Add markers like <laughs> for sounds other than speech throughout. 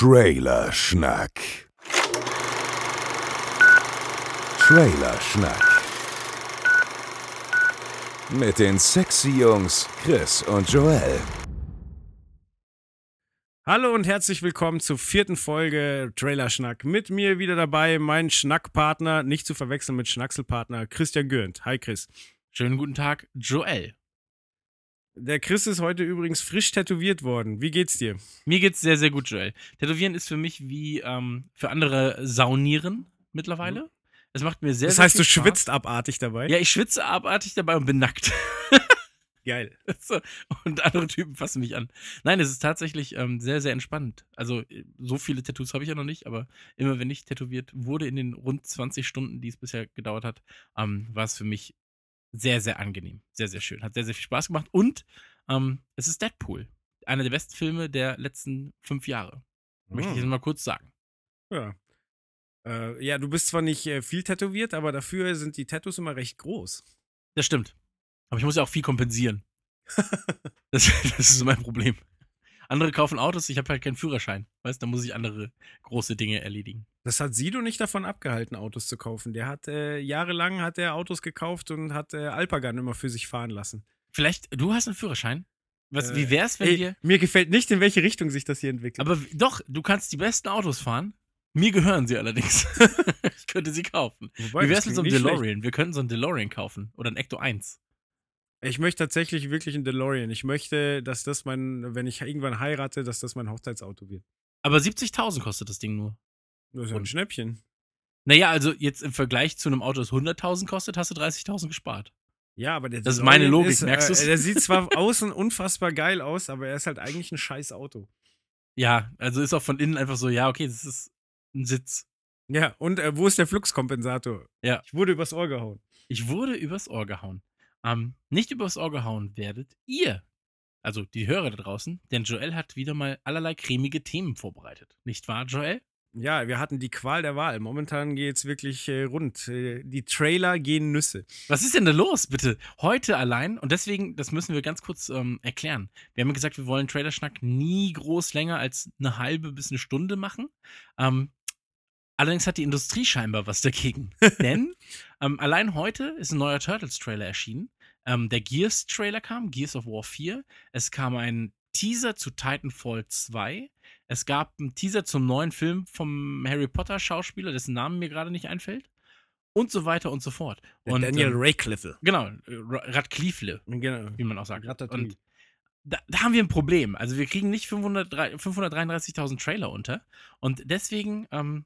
Trailer Schnack. Trailer Schnack. Mit den sexy Jungs Chris und Joel. Hallo und herzlich willkommen zur vierten Folge Trailer Schnack. Mit mir wieder dabei mein Schnackpartner, nicht zu verwechseln mit Schnackselpartner Christian Gürnt. Hi Chris. Schönen guten Tag, Joel. Der Chris ist heute übrigens frisch tätowiert worden. Wie geht's dir? Mir geht's sehr, sehr gut, Joel. Tätowieren ist für mich wie ähm, für andere Saunieren mittlerweile. Mhm. Es macht mir sehr, das sehr heißt, du Spaß. schwitzt abartig dabei? Ja, ich schwitze abartig dabei und bin nackt. <laughs> Geil. Und andere Typen fassen mich an. Nein, es ist tatsächlich ähm, sehr, sehr entspannt. Also, so viele Tattoos habe ich ja noch nicht, aber immer wenn ich tätowiert wurde in den rund 20 Stunden, die es bisher gedauert hat, ähm, war es für mich sehr, sehr angenehm. Sehr, sehr schön. Hat sehr, sehr viel Spaß gemacht. Und ähm, es ist Deadpool. Einer der besten Filme der letzten fünf Jahre. Möchte ich jetzt hm. mal kurz sagen. Ja. Äh, ja, du bist zwar nicht äh, viel tätowiert, aber dafür sind die Tattoos immer recht groß. Das stimmt. Aber ich muss ja auch viel kompensieren. <laughs> das, <laughs> das ist mein Problem. Andere kaufen Autos, ich habe halt keinen Führerschein. Weißt, da muss ich andere große Dinge erledigen. Das hat Sido nicht davon abgehalten, Autos zu kaufen. Der hat äh, jahrelang hat er Autos gekauft und hat äh, Alpagan immer für sich fahren lassen. Vielleicht, du hast einen Führerschein? Was, äh, wie wär's, wenn ey, wir. Mir gefällt nicht, in welche Richtung sich das hier entwickelt. Aber doch, du kannst die besten Autos fahren. Mir gehören sie allerdings. <laughs> ich könnte sie kaufen. Wobei, wie wär's mit so einem DeLorean? Schlecht. Wir könnten so einen DeLorean kaufen. Oder ein Ecto 1. Ich möchte tatsächlich wirklich einen DeLorean. Ich möchte, dass das mein, wenn ich irgendwann heirate, dass das mein Hochzeitsauto wird. Aber 70.000 kostet das Ding nur. Das ist ja ein Schnäppchen. Naja, also jetzt im Vergleich zu einem Auto, das 100.000 kostet, hast du 30.000 gespart. Ja, aber der Das ist meine Logik, ist, merkst du äh, Der sieht zwar <laughs> außen unfassbar geil aus, aber er ist halt eigentlich ein scheiß Auto. Ja, also ist auch von innen einfach so, ja, okay, das ist ein Sitz. Ja, und äh, wo ist der Fluxkompensator? Ja. Ich wurde übers Ohr gehauen. Ich wurde übers Ohr gehauen ähm, nicht übers Ohr gehauen werdet, ihr, also die Hörer da draußen, denn Joel hat wieder mal allerlei cremige Themen vorbereitet. Nicht wahr, Joel? Ja, wir hatten die Qual der Wahl. Momentan geht es wirklich äh, rund. Äh, die Trailer gehen Nüsse. Was ist denn da los, bitte? Heute allein, und deswegen, das müssen wir ganz kurz ähm, erklären. Wir haben gesagt, wir wollen Trailerschnack nie groß länger als eine halbe bis eine Stunde machen. Ähm, allerdings hat die Industrie scheinbar was dagegen. <laughs> Denn ähm, allein heute ist ein neuer Turtles-Trailer erschienen. Ähm, der Gears-Trailer kam, Gears of War 4. Es kam ein Teaser zu Titanfall 2. Es gab einen Teaser zum neuen Film vom Harry Potter-Schauspieler, dessen Namen mir gerade nicht einfällt. Und so weiter und so fort. Und, Daniel ähm, Radcliffe. Genau, Radcliffe, genau. wie man auch sagt. Und da, da, haben wir ein Problem. Also wir kriegen nicht 533.000 Trailer unter. Und deswegen ähm,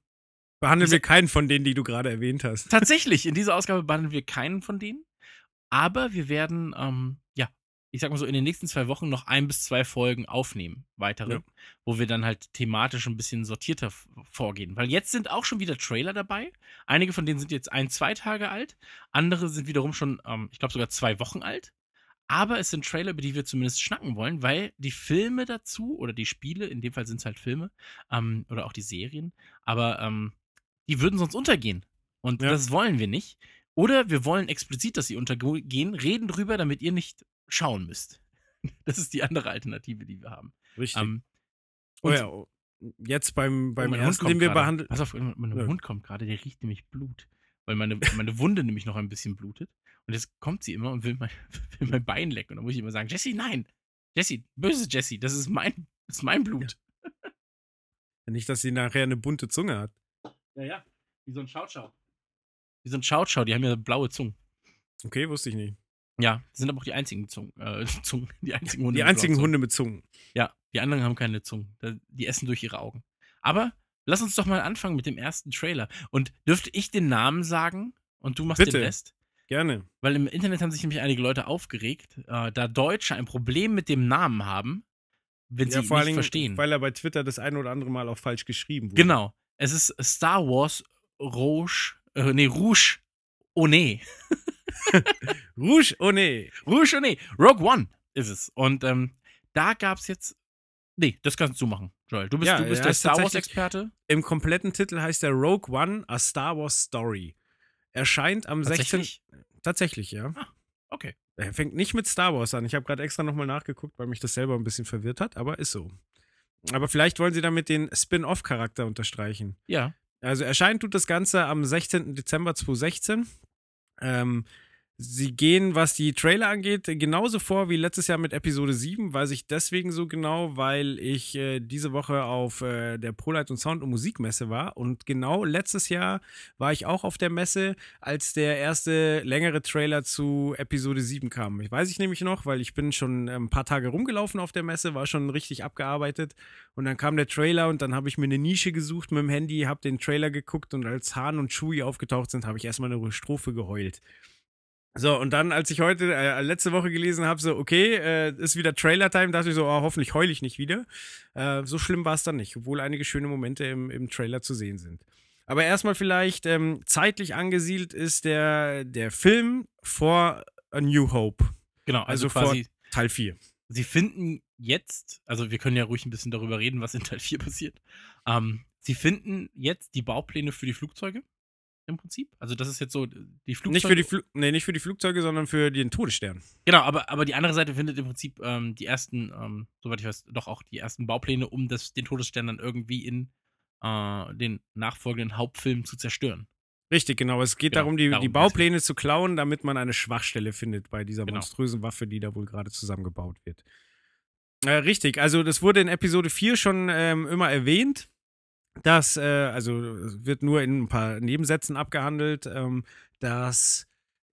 behandeln wir keinen von denen, die du gerade erwähnt hast. Tatsächlich, in dieser Ausgabe behandeln wir keinen von denen. Aber wir werden, ähm, ja, ich sag mal so, in den nächsten zwei Wochen noch ein bis zwei Folgen aufnehmen, weitere, ja. wo wir dann halt thematisch ein bisschen sortierter vorgehen. Weil jetzt sind auch schon wieder Trailer dabei. Einige von denen sind jetzt ein, zwei Tage alt. Andere sind wiederum schon, ähm, ich glaube, sogar zwei Wochen alt. Aber es sind Trailer, über die wir zumindest schnacken wollen, weil die Filme dazu oder die Spiele, in dem Fall sind es halt Filme ähm, oder auch die Serien, aber ähm, die würden sonst untergehen. Und ja. das wollen wir nicht. Oder wir wollen explizit, dass sie untergehen, reden drüber, damit ihr nicht schauen müsst. <laughs> Das ist die andere Alternative, die wir haben. Richtig. Ähm, oh ja, oh, jetzt beim, beim oh, ersten, den wir behandeln. Pass auf, mein ja. Hund kommt gerade, der riecht nämlich Blut. Weil meine, meine Wunde nämlich noch ein bisschen blutet. Und jetzt kommt sie immer und will mein, <laughs> will mein Bein lecken. Und dann muss ich immer sagen: Jesse, nein! Jesse, böse Jesse, das ist mein, das ist mein Blut. Ja. Nicht, dass sie nachher eine bunte Zunge hat. Ja, ja. Wie so ein Schau-Schau. Die sind Schau-Schau, die haben ja blaue Zungen. Okay, wusste ich nicht. Ja, die sind aber auch die einzigen Zungen, äh, <laughs> Zungen, die einzigen Hunde. Die einzigen Hunde mit Zungen. Ja, die anderen haben keine Zungen. Die essen durch ihre Augen. Aber lass uns doch mal anfangen mit dem ersten Trailer. Und dürfte ich den Namen sagen und du machst Bitte. den Rest? Gerne. Weil im Internet haben sich nämlich einige Leute aufgeregt, äh, da Deutsche ein Problem mit dem Namen haben, wenn ja, sie ihn nicht Dingen, verstehen. Weil er bei Twitter das ein oder andere Mal auch falsch geschrieben wurde. Genau. Es ist Star Wars Rouge äh, nee, Rouge One. <laughs> Rouge One. Rouge One. Rogue One ist es. Und ähm, da gab es jetzt. Nee, das kannst du machen, Joel. Du bist, ja, du bist der Star Wars-Experte. Im kompletten Titel heißt der Rogue One, A Star Wars Story. Erscheint am Tatsächlich? 16. Tatsächlich, ja. Ah, okay. Er fängt nicht mit Star Wars an. Ich habe gerade extra nochmal nachgeguckt, weil mich das selber ein bisschen verwirrt hat, aber ist so. Aber vielleicht wollen sie damit den Spin-off-Charakter unterstreichen. Ja. Also erscheint tut das Ganze am 16. Dezember 2016. Ähm, Sie gehen, was die Trailer angeht, genauso vor wie letztes Jahr mit Episode 7. Weiß ich deswegen so genau, weil ich äh, diese Woche auf äh, der ProLight und Sound und Musikmesse war. Und genau letztes Jahr war ich auch auf der Messe, als der erste längere Trailer zu Episode 7 kam. Ich weiß ich nämlich noch, weil ich bin schon ein paar Tage rumgelaufen auf der Messe, war schon richtig abgearbeitet. Und dann kam der Trailer und dann habe ich mir eine Nische gesucht mit dem Handy, habe den Trailer geguckt und als Hahn und Chewie aufgetaucht sind, habe ich erstmal eine Strophe geheult. So, und dann, als ich heute, äh, letzte Woche gelesen habe, so, okay, äh, ist wieder Trailer-Time, dachte ich so, oh, hoffentlich heule ich nicht wieder. Äh, so schlimm war es dann nicht, obwohl einige schöne Momente im, im Trailer zu sehen sind. Aber erstmal vielleicht ähm, zeitlich angesiedelt ist der, der Film vor A New Hope. Genau, also, also quasi vor Teil 4. Sie finden jetzt, also wir können ja ruhig ein bisschen darüber reden, was in Teil 4 passiert. Ähm, sie finden jetzt die Baupläne für die Flugzeuge im Prinzip. Also das ist jetzt so die Flugzeuge. Nicht für die, Fl nee, nicht für die Flugzeuge, sondern für den Todesstern. Genau, aber, aber die andere Seite findet im Prinzip ähm, die ersten, ähm, soweit ich weiß, doch auch die ersten Baupläne, um das, den Todesstern dann irgendwie in äh, den nachfolgenden Hauptfilm zu zerstören. Richtig, genau. Es geht genau, darum, die, darum die Baupläne zu klauen, damit man eine Schwachstelle findet bei dieser genau. monströsen Waffe, die da wohl gerade zusammengebaut wird. Äh, richtig, also das wurde in Episode 4 schon ähm, immer erwähnt dass, äh, also wird nur in ein paar Nebensätzen abgehandelt, ähm, dass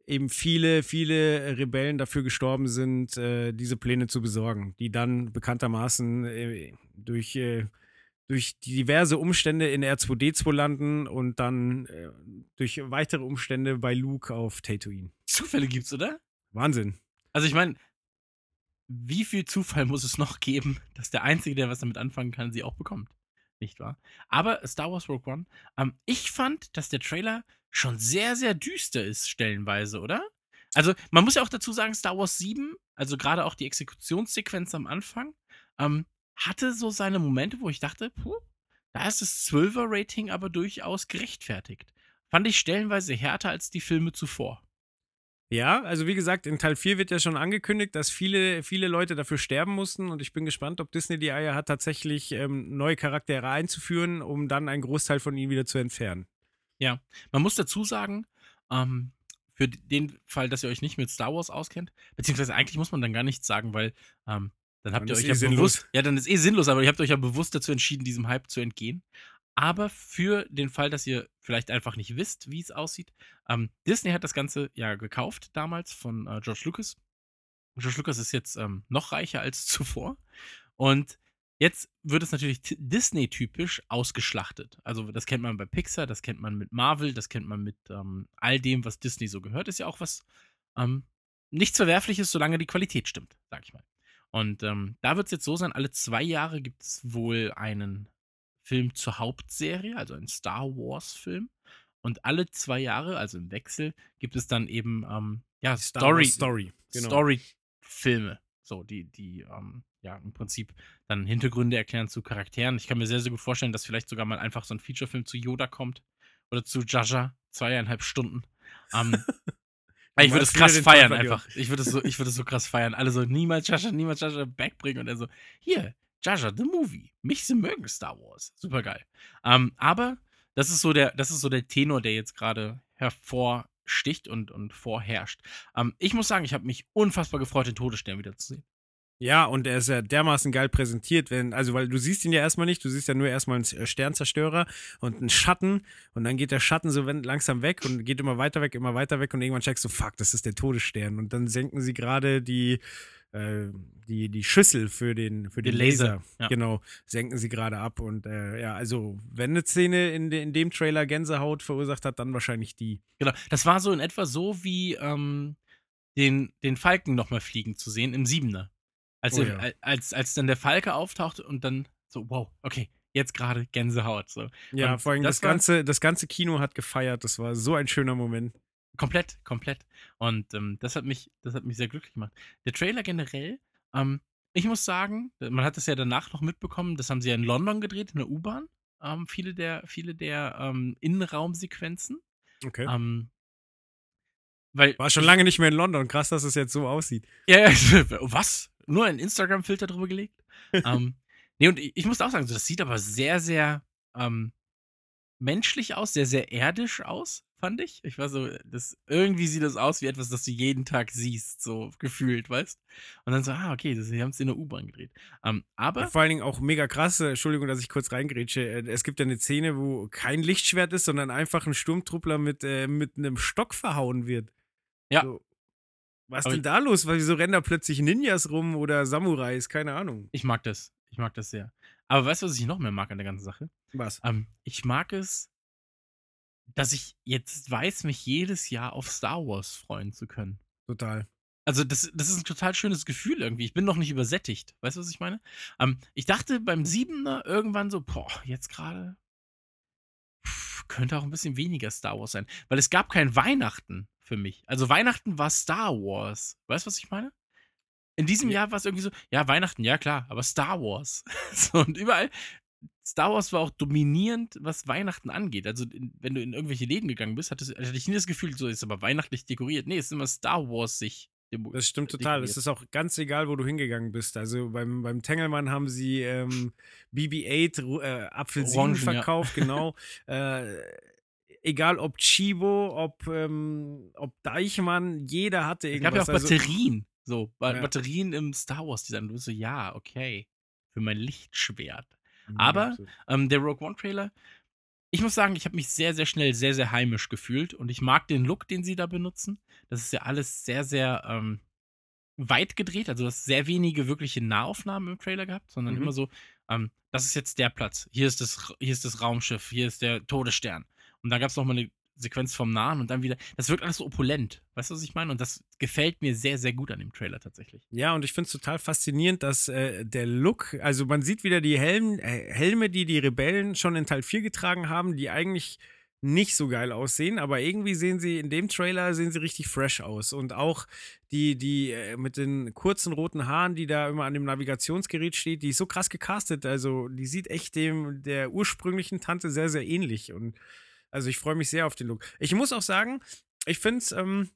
eben viele, viele Rebellen dafür gestorben sind, äh, diese Pläne zu besorgen, die dann bekanntermaßen äh, durch, äh, durch diverse Umstände in R2D2 landen und dann äh, durch weitere Umstände bei Luke auf Tatooine. Zufälle gibt's, oder? Wahnsinn. Also ich meine, wie viel Zufall muss es noch geben, dass der Einzige, der was damit anfangen kann, sie auch bekommt? Nicht wahr? Aber Star Wars Rogue One, ähm, ich fand, dass der Trailer schon sehr, sehr düster ist, stellenweise, oder? Also, man muss ja auch dazu sagen, Star Wars 7, also gerade auch die Exekutionssequenz am Anfang, ähm, hatte so seine Momente, wo ich dachte, puh, da ist das 12er-Rating aber durchaus gerechtfertigt. Fand ich stellenweise härter als die Filme zuvor. Ja, also wie gesagt, in Teil 4 wird ja schon angekündigt, dass viele, viele Leute dafür sterben mussten und ich bin gespannt, ob Disney die Eier hat, tatsächlich ähm, neue Charaktere einzuführen, um dann einen Großteil von ihnen wieder zu entfernen. Ja, man muss dazu sagen, ähm, für den Fall, dass ihr euch nicht mit Star Wars auskennt, beziehungsweise eigentlich muss man dann gar nichts sagen, weil ähm, dann habt dann ihr euch eh ja bewusst, ja, dann ist eh sinnlos, aber ihr habt euch ja bewusst dazu entschieden, diesem Hype zu entgehen. Aber für den Fall, dass ihr vielleicht einfach nicht wisst, wie es aussieht, ähm, Disney hat das Ganze ja gekauft damals von äh, George Lucas. George Lucas ist jetzt ähm, noch reicher als <laughs> zuvor. Und jetzt wird es natürlich Disney-typisch ausgeschlachtet. Also das kennt man bei Pixar, das kennt man mit Marvel, das kennt man mit ähm, all dem, was Disney so gehört. Ist ja auch was ähm, nichts Verwerfliches, solange die Qualität stimmt, sag ich mal. Und ähm, da wird es jetzt so sein, alle zwei Jahre gibt es wohl einen Film zur Hauptserie, also ein Star Wars-Film. Und alle zwei Jahre, also im Wechsel, gibt es dann eben ähm, ja, Story, Story, genau. Story-Filme. So, die, die ähm, ja im Prinzip dann Hintergründe erklären zu Charakteren. Ich kann mir sehr, sehr gut vorstellen, dass vielleicht sogar mal einfach so ein Feature-Film zu Yoda kommt oder zu Jaja, zweieinhalb Stunden. Ähm, <laughs> ich würde es krass feiern einfach. Ich würde es so, ich so krass feiern. Alle so, niemals Jaja, niemals Jaja backbringen und er so, hier, Jaja, the Movie. Mich sie mögen Star Wars. Super geil. Ähm, aber das ist so der, das ist so der Tenor, der jetzt gerade hervorsticht und, und vorherrscht. Ähm, ich muss sagen, ich habe mich unfassbar gefreut, den Todesstern wiederzusehen. Ja, und er ist ja dermaßen geil präsentiert, wenn, also weil du siehst ihn ja erstmal nicht, du siehst ja nur erstmal einen Sternzerstörer und einen Schatten und dann geht der Schatten so langsam weg und geht immer weiter weg, immer weiter weg und irgendwann checkst du, fuck, das ist der Todesstern und dann senken sie gerade die, äh, die, die Schüssel für den, für den, den Laser, Laser ja. genau, senken sie gerade ab. Und äh, ja, also wenn eine Szene in, de, in dem Trailer Gänsehaut verursacht hat, dann wahrscheinlich die. Genau, das war so in etwa so wie ähm, den, den Falken nochmal fliegen zu sehen im Siebener. Als, oh, ja. als, als dann der Falke auftaucht und dann so, wow, okay, jetzt gerade Gänsehaut. So. Ja, und vor allem das, das ganze, das ganze Kino hat gefeiert. Das war so ein schöner Moment. Komplett, komplett. Und ähm, das, hat mich, das hat mich sehr glücklich gemacht. Der Trailer generell, ähm, ich muss sagen, man hat es ja danach noch mitbekommen, das haben sie ja in London gedreht, in der U-Bahn. Ähm, viele der, viele der ähm, Innenraumsequenzen. Okay. Ähm, weil War schon lange nicht mehr in London. Krass, dass es jetzt so aussieht. Ja, ja <laughs> was? Nur ein Instagram-Filter drüber gelegt? ähm, Nee, und ich, ich muss auch sagen, das sieht aber sehr, sehr ähm, menschlich aus, sehr, sehr erdisch aus, fand ich. Ich war so, das, irgendwie sieht das aus wie etwas, das du jeden Tag siehst, so gefühlt, weißt Und dann so, ah, okay, das, sie haben es in der U-Bahn gedreht. Ähm, aber. Ja, vor allen Dingen auch mega krass, äh, Entschuldigung, dass ich kurz reingrätsche. äh, Es gibt ja eine Szene, wo kein Lichtschwert ist, sondern einfach ein Sturmtruppler mit, äh, mit einem Stock verhauen wird. Ja. So. Was Aber denn da los? Wieso rennen da plötzlich Ninjas rum oder Samurais? Keine Ahnung. ich mag das. Ich mag das sehr. Aber weißt du, was ich noch mehr mag an der ganzen Sache? Was? Ähm, ich mag es, dass ich jetzt weiß, mich jedes Jahr auf Star Wars freuen zu können. Total. Also, das, das ist ein total schönes Gefühl irgendwie. Ich bin noch nicht übersättigt. Weißt du, was ich meine? Ähm, ich dachte beim Siebener irgendwann so, boah, jetzt gerade könnte auch ein bisschen weniger Star Wars sein. Weil es gab kein Weihnachten für mich. Also, Weihnachten war Star Wars. Weißt du, was ich meine? In diesem Ja. Jahr war es irgendwie so, ja, Weihnachten, ja klar, aber Star Wars. <laughs> so, und überall, Star Wars war auch dominierend, was Weihnachten angeht. Also, in, wenn du in irgendwelche Läden gegangen bist, hattest, hatte ich nie das Gefühl, so ist aber weihnachtlich dekoriert. Nee, es ist immer Star Wars sich. Das stimmt äh, total. Es ist auch ganz egal, wo du hingegangen bist. Also beim, beim Tengelmann haben sie ähm, BB-8 Ru- äh, Apfelsinen Orangen, ja. verkauft, genau. <laughs> äh, egal ob Chibo, ob, ähm, ob Deichmann, jeder hatte Es gab ja irgendwas. auch also, Batterien. So, ba Ja. Batterien im Star Wars-Design. Du bist so, ja, okay. Für mein Lichtschwert. Mhm, aber-. Ähm, der Rogue One-Trailer, ich muss sagen, ich habe mich sehr, sehr schnell sehr, sehr heimisch gefühlt und ich mag den Look, den sie da benutzen. Das ist ja alles sehr, sehr ähm, weit gedreht. Also, du hast sehr wenige wirkliche Nahaufnahmen im Trailer gehabt, sondern Mhm. immer so, ähm, das ist jetzt der Platz. Hier ist das, hier ist das Raumschiff, hier ist der Todesstern. Und dann gab es nochmal eine Sequenz vom Nahen und dann wieder. Das wirkt alles so opulent. Weißt du, was ich meine? Und das gefällt mir sehr, sehr gut an dem Trailer tatsächlich. Ja, und ich finde es total faszinierend, dass äh, der Look, also man sieht wieder die Helm, äh, Helme, die die Rebellen schon in Teil 4 getragen haben, die eigentlich nicht so geil aussehen, aber irgendwie sehen sie in dem Trailer sehen sie richtig fresh aus und auch die die äh, mit den kurzen roten Haaren, die da immer an dem Navigationsgerät steht, die ist so krass gecastet, also die sieht echt dem der ursprünglichen Tante sehr sehr ähnlich und also ich freue mich sehr auf den Look. Ich muss auch sagen, ich finde es ähm,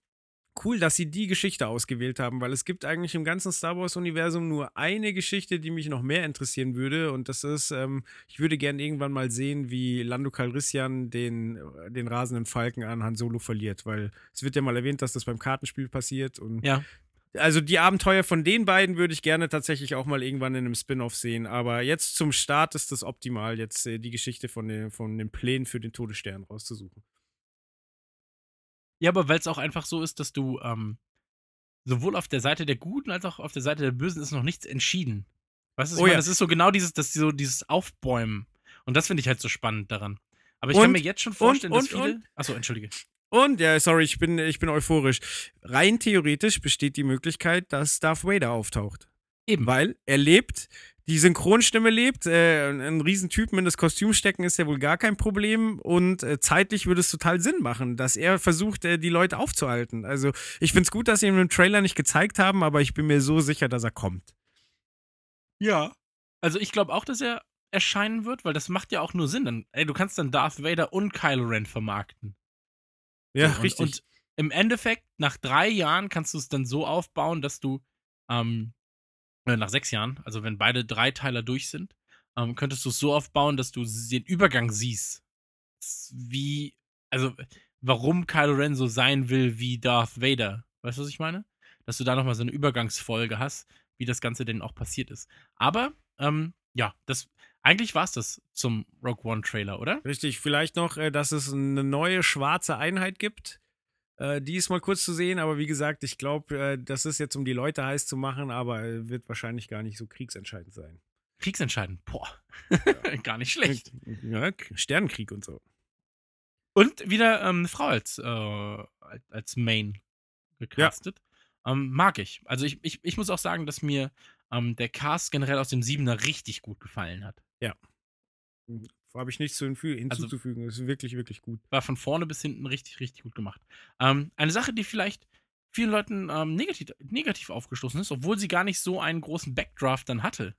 cool, dass sie die Geschichte ausgewählt haben, weil es gibt eigentlich im ganzen Star Wars-Universum nur eine Geschichte, die mich noch mehr interessieren würde. Und das ist, ähm, ich würde gerne irgendwann mal sehen, wie Lando Calrissian den, äh, den rasenden Falken an Han Solo verliert, weil es wird ja mal erwähnt, dass das beim Kartenspiel passiert. Und Ja. Also die Abenteuer von den beiden würde ich gerne tatsächlich auch mal irgendwann in einem Spin-off sehen. Aber jetzt zum Start ist das optimal, jetzt äh, die Geschichte von den, von den Plänen für den Todesstern rauszusuchen. Ja, aber weil es auch einfach so ist, dass du ähm, sowohl auf der Seite der Guten als auch auf der Seite der Bösen ist noch nichts entschieden. Weißt du, Oh ja. das ist so genau dieses, das, so dieses Aufbäumen. Und das finde ich halt so spannend daran. Aber ich Und- kann mir jetzt schon vorstellen, dass und- viele. Achso, entschuldige. Und, ja, sorry, ich bin, ich bin euphorisch. Rein theoretisch besteht die Möglichkeit, dass Darth Vader auftaucht. Eben. Weil er lebt, die Synchronstimme lebt, äh, ein Riesentypen in das Kostüm stecken ist ja wohl gar kein Problem und äh, zeitlich würde es total Sinn machen, dass er versucht, äh, die Leute aufzuhalten. Also ich finde es gut, dass sie ihn im Trailer nicht gezeigt haben, aber ich bin mir so sicher, dass er kommt. Ja. Also ich glaube auch, dass er erscheinen wird, weil das macht ja auch nur Sinn. Dann, ey, du kannst dann Darth Vader und Kylo Ren vermarkten. Ja, So, und, richtig. Und im Endeffekt, nach drei Jahren kannst du es dann so aufbauen, dass du, ähm, äh, nach sechs Jahren, also wenn beide Dreiteiler durch sind, ähm, könntest du es so aufbauen, dass du den Übergang siehst. Wie, also, warum Kylo Ren so sein will wie Darth Vader. Weißt du, was ich meine? Dass du da nochmal so eine Übergangsfolge hast, wie das Ganze denn auch passiert ist. Aber, ähm, ja, das, eigentlich war es das zum Rogue One Trailer, oder? Richtig, vielleicht noch, äh, dass es eine neue schwarze Einheit gibt. Äh, die ist mal kurz zu sehen, aber wie gesagt, ich glaube, äh, das ist jetzt, um die Leute heiß zu machen, aber wird wahrscheinlich gar nicht so kriegsentscheidend sein. Kriegsentscheidend. Boah. <laughs> Gar nicht schlecht. Ja, Sternenkrieg und so. Und wieder ähm, eine Frau als, äh, als- Main gecastet. Ähm, mag ich. Also ich, ich, ich muss auch sagen, dass mir ähm, der Cast generell aus dem Siebener richtig gut gefallen hat. Habe ich nichts hinfü- hinzuzufügen. das ist wirklich, wirklich gut. War von vorne bis hinten richtig, richtig gut gemacht. Ähm, eine Sache, die vielleicht vielen Leuten ähm, negativ, negativ aufgestoßen ist, obwohl sie gar nicht so einen großen Backdraft dann hatte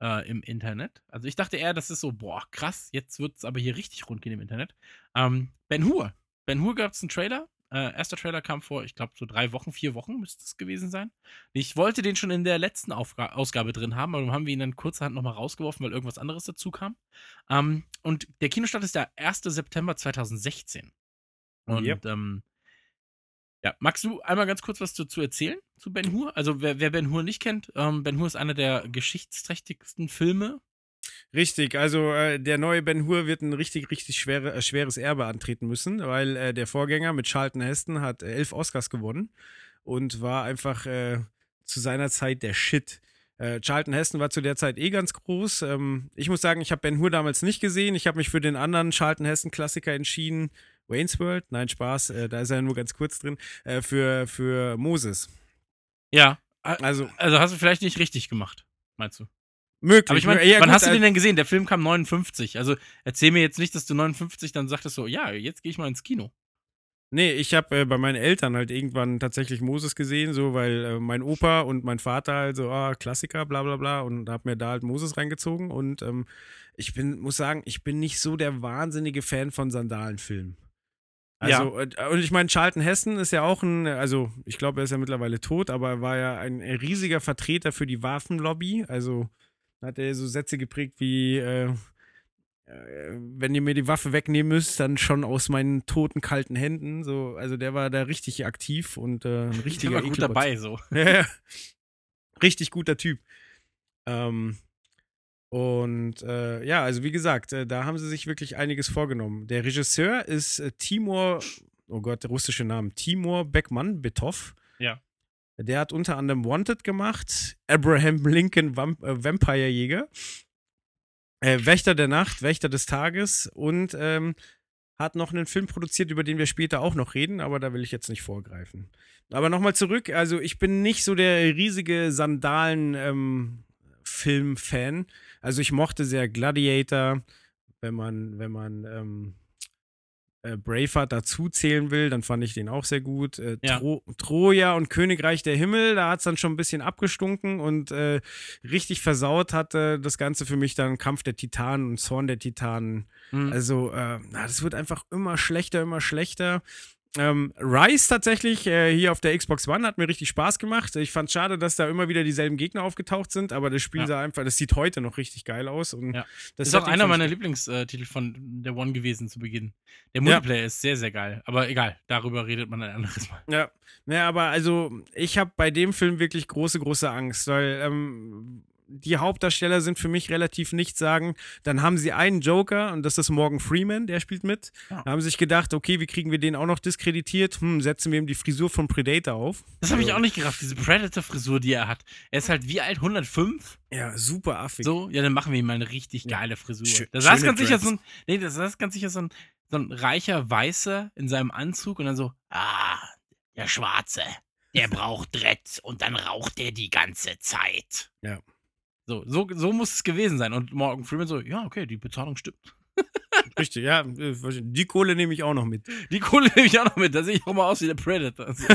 äh, im Internet. Also ich dachte eher, das ist so, boah, krass, jetzt wird es aber hier richtig rund gehen im Internet. Ähm, ben Hur. Ben Hur gab es einen Trailer Äh, erster Trailer kam vor, ich glaube, so drei Wochen, vier Wochen müsste es gewesen sein. Ich wollte den schon in der letzten Aufga Ausgabe drin haben, aber dann haben wir ihn dann kurzerhand nochmal rausgeworfen, weil irgendwas anderes dazu kam. Ähm, und der Kinostart ist der 1. September 2016. Und Yep. ähm, ja, magst du einmal ganz kurz was dazu erzählen zu Ben Hur? Also wer, wer Ben Hur nicht kennt, ähm, Ben Hur ist einer der geschichtsträchtigsten Filme. Richtig, also äh, der neue Ben Hur wird ein richtig, richtig schwere, äh, schweres Erbe antreten müssen, weil äh, der Vorgänger mit Charlton Heston hat äh, elf Oscars gewonnen und war einfach äh, zu seiner Zeit der Shit. Äh, Charlton Heston war zu der Zeit eh ganz groß. Ähm, ich muss sagen, ich habe Ben Hur damals nicht gesehen. Ich habe mich für den anderen Charlton Heston-Klassiker entschieden. Wayne's World? Nein, Spaß, da ist er nur ganz kurz drin. Für, für Moses. Ja. Also Also hast du vielleicht nicht richtig gemacht, meinst du? Möglich. Aber ich meine, Ja, wann gut, hast du den denn gesehen? Der Film kam 59. Also erzähl mir jetzt nicht, dass du 59 dann sagtest so, ja, jetzt gehe ich mal ins Kino. Nee, ich habe äh, bei meinen Eltern halt irgendwann tatsächlich Moses gesehen, so weil äh, mein Opa und mein Vater halt so, ah, Klassiker, bla bla bla, und hab mir da halt Moses reingezogen. Und ähm, ich bin, muss sagen, ich bin nicht so der wahnsinnige Fan von Sandalenfilmen. Also, äh, und ich meine, Charlton Heston ist ja auch ein, also ich glaube, er ist ja mittlerweile tot, aber er war ja ein riesiger Vertreter für die Waffenlobby. Also hat er so Sätze geprägt wie, äh, äh, wenn ihr mir die Waffe wegnehmen müsst, dann schon aus meinen toten, kalten Händen. So, also der war da richtig aktiv und äh, ein <laughs> Ich richtiger war gut dabei so. <laughs> Ja, richtig guter Typ. Ähm, und äh, ja, also wie gesagt, äh, da haben sie sich wirklich einiges vorgenommen. Der Regisseur ist äh, Timur, oh Gott, der russische Name, Timur Beckmann Betov. Ja. Der hat unter anderem Wanted gemacht, Abraham Lincoln Vamp äh, Vampirejäger, äh, Wächter der Nacht, Wächter des Tages und ähm, hat noch einen Film produziert, über den wir später auch noch reden, aber da will ich jetzt nicht vorgreifen. Aber nochmal zurück, also ich bin nicht so der riesige Sandalen-Film-Fan. also ich mochte sehr Gladiator, wenn man, wenn man ähm, äh, Braveheart dazu zählen will, dann fand ich den auch sehr gut. Äh, Ja. Tro Troja und Königreich der Himmel, da hat es dann schon ein bisschen abgestunken und äh, richtig versaut hatte das Ganze für mich dann Kampf der Titanen und Zorn der Titanen. Mhm. Also, äh, na, das wird einfach immer schlechter, immer schlechter. Ähm, Rise tatsächlich äh, hier auf der Xbox One hat mir richtig Spaß gemacht. Ich fand schade, dass da immer wieder dieselben Gegner aufgetaucht sind, aber das Spiel Ja. sah einfach, das sieht heute noch richtig geil aus. Und Ja. das ist auch einer meiner Lieblingstitel von der One gewesen zu Beginn. Der Multiplayer ist sehr, sehr geil. Aber egal, darüber redet man ein anderes Mal. Ja, naja, aber also ich habe bei dem Film wirklich große, große Angst, weil ähm, die Hauptdarsteller sind für mich relativ nichtssagend. Dann haben sie einen Joker und das ist Morgan Freeman, der spielt mit. Ja. Da haben sich gedacht, okay, wie kriegen wir den auch noch diskreditiert? Hm, setzen wir ihm die Frisur von Predator auf. Das habe ich Also, auch nicht gerafft, diese Predator-Frisur, die er hat. Er ist halt wie alt? 105? Ja, super affig. So, ja, dann machen wir ihm mal eine richtig geile Frisur. Schö- da saß ganz sicher so ein, nee, saß ganz sicher so ein, so ein reicher Weißer in seinem Anzug und dann so, ah, der Schwarze, der braucht Dreads und dann raucht er die ganze Zeit. Ja. So, so, so muss es gewesen sein. Und Morgan Freeman so, ja, okay, die Bezahlung stimmt. Richtig, ja. äh, Die Kohle nehme ich auch noch mit. Die Kohle nehme ich auch noch mit, da sehe ich auch mal aus wie der Predator. <laughs> So.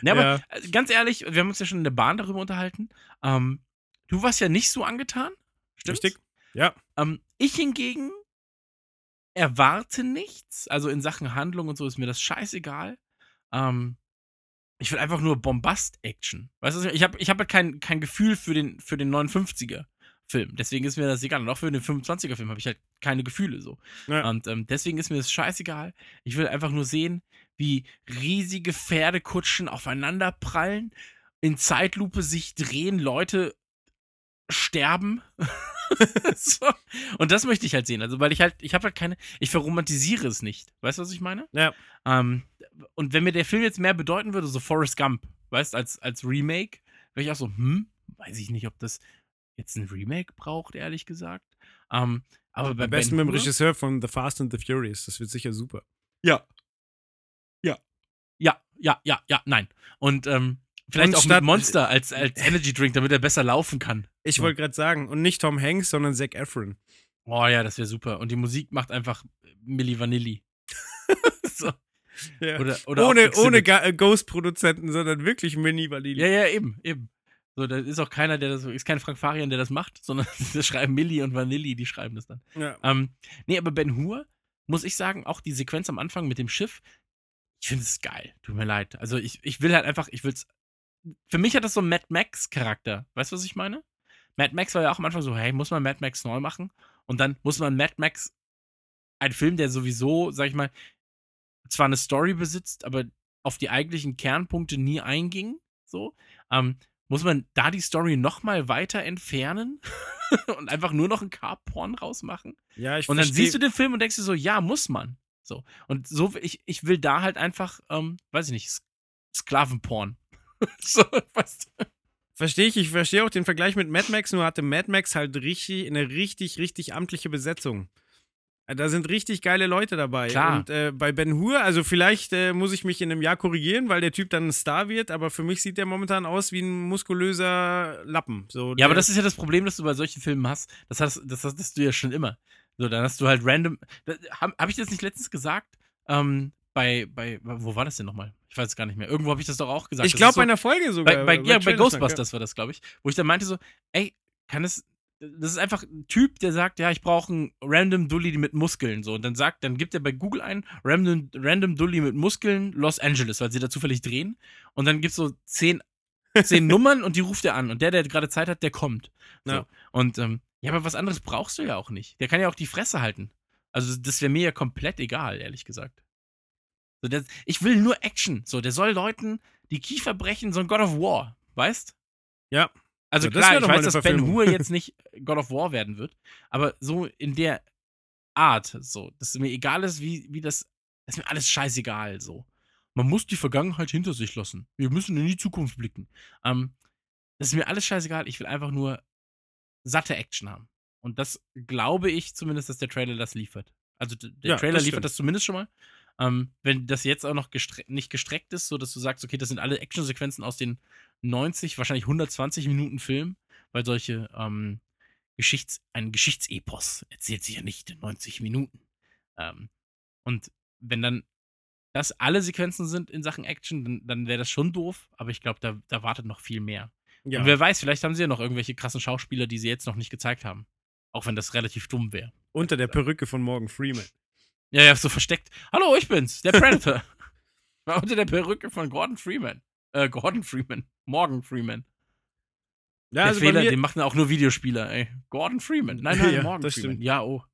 ne, aber Ja. äh, ganz ehrlich, wir haben uns ja schon in der Bahn darüber unterhalten. Ähm, du warst ja nicht so angetan. Stimmt's? Richtig? Ja. Ähm, ich hingegen erwarte nichts. Also in Sachen Handlung und so ist mir das scheißegal. Ähm, ich will einfach nur Bombast-Action. Weißt du, ich- habe ich hab halt kein, kein Gefühl für den, für den 59er-Film. Deswegen ist mir das egal. Und auch für den 25er-Film habe ich halt keine Gefühle so. Ja. Und ähm, deswegen ist mir das scheißegal. Ich will einfach nur sehen, wie riesige Pferdekutschen aufeinander prallen, in Zeitlupe sich drehen, Leute sterben. <laughs> <laughs> so. Und das möchte ich halt sehen. Also, weil ich halt, ich habe halt keine, ich verromantisiere es nicht. Weißt du, was ich meine? Ja. Ähm, und wenn mir der Film jetzt mehr bedeuten würde, so Forrest Gump, weißt als, als Remake, wäre ich auch so, hm, weiß ich nicht, ob das jetzt ein Remake braucht, ehrlich gesagt. Ähm, aber bei Am besten Ben mit dem Regisseur von The Fast and the Furious. Das wird sicher super. Ja. Ja. Ja, ja, ja, ja, nein. Und ähm, vielleicht Und auch mit Monster als, als Energy Drink, damit er besser laufen kann. Ich wollte gerade sagen, und nicht Tom Hanks, sondern Zac Efron. Oh ja, das wäre super. Und die Musik macht einfach Milli Vanilli. <laughs> so. Ja. Oder, oder ohne ohne äh, Ghost-Produzenten, sondern wirklich Mini Vanille. Ja, ja, eben, eben. So, da ist auch keiner, der das, ist kein Frank Farian, der das macht, sondern <laughs> das schreiben Milli und Vanilli, die schreiben das dann. Ja. Ähm, nee, aber Ben Hur, muss ich sagen, auch die Sequenz am Anfang mit dem Schiff, Ich finde es geil. Tut mir leid. Also ich, ich will halt einfach, ich will's. Für mich hat das so einen Mad Max-Charakter. Weißt du, was ich meine? Mad Max war ja auch am Anfang so, hey, muss man Mad Max neu machen? Und dann muss man Mad Max, ein Film, der sowieso, sag ich mal, zwar eine Story besitzt, aber auf die eigentlichen Kernpunkte nie einging, so, ähm, muss man da die Story nochmal weiter entfernen <laughs> und einfach nur noch ein Carporn rausmachen? Ja, ich Und dann versteh- siehst du den Film und denkst dir so, ja, muss man. So. Und so, ich, ich will da halt einfach, ähm, weiß ich nicht, Sklavenporn. <laughs> so, weißt du? Verstehe ich, ich verstehe auch den Vergleich mit Mad Max, nur hatte Mad Max halt richtig, eine richtig, richtig amtliche Besetzung. Äh, Da sind richtig geile Leute dabei. Klar. Und äh, bei Ben Hur, also vielleicht äh, muss ich mich in einem Jahr korrigieren, weil der Typ dann ein Star wird, aber für mich sieht der momentan aus wie ein muskulöser Lappen. So, Ja, aber das ist ja das Problem, das du bei solchen Filmen hast. Das hast, das hast du ja schon immer. So, dann hast du halt random. Habe hab ich das nicht letztens gesagt? Ähm, bei, bei, wo war das denn nochmal? Ich weiß es gar nicht mehr. Irgendwo habe ich das doch auch gesagt. Ich glaube so, bei einer Folge sogar. bei, bei, ja, bei Ghostbusters war das, glaube ich. Wo ich dann meinte so, ey, kann es. Das ist einfach ein Typ, der sagt, ja, ich brauche einen random Dulli mit Muskeln. So, und dann sagt, dann gibt er bei Google ein, random, random Dulli mit Muskeln, Los Angeles, weil sie da zufällig drehen. Und dann gibt es so zehn, zehn <laughs> Nummern und die ruft er an. Und der, der gerade Zeit hat, der kommt. So. Ja. Und ähm, ja, aber was anderes brauchst du ja auch nicht. Der kann ja auch die Fresse halten. Also, das wäre mir ja komplett egal, ehrlich gesagt. So, der, ich will nur Action. So, der soll Leuten die Kiefer brechen, so ein God of War, weißt? Ja. Also Ja, das klar, ich weiß, dass Ben. Hur <laughs> jetzt nicht God of War werden wird, aber so in der Art, so, dass mir egal ist, wie, wie das, das ist mir alles scheißegal, so. Man muss die Vergangenheit hinter sich lassen. Wir müssen in die Zukunft blicken. Ähm, das ist mir alles scheißegal. Ich will einfach nur satte Action haben. Und das glaube ich zumindest, dass der Trailer das liefert. Also der Ja, Trailer das liefert das zumindest schon mal. Ähm, wenn das jetzt auch noch gestre nicht gestreckt ist, so dass du sagst, okay, das sind alle Actionsequenzen aus den 90, wahrscheinlich 120 Minuten Film, weil solche ähm, Geschichts ein Geschichtsepos erzählt sich ja nicht in 90 Minuten. Ähm, und wenn dann das alle Sequenzen sind in Sachen Action, dann, dann wäre das schon doof, aber ich glaube, da, da wartet noch viel mehr. Ja. Und wer weiß, vielleicht haben sie ja noch irgendwelche krassen Schauspieler, die sie jetzt noch nicht gezeigt haben. Auch wenn das relativ dumm wäre. Unter der Perücke von Morgan Freeman. Ja, ja, so versteckt. Hallo, ich bin's, der <laughs> Predator. War unter der Perücke von Gordon Freeman. Äh, Gordon Freeman. Morgan Freeman. Ja, der also Fehler, den machen auch nur Videospieler, ey. Gordon Freeman. Nein, nein, <laughs> Ja, Morgan das Freeman. stimmt. Ja, oh.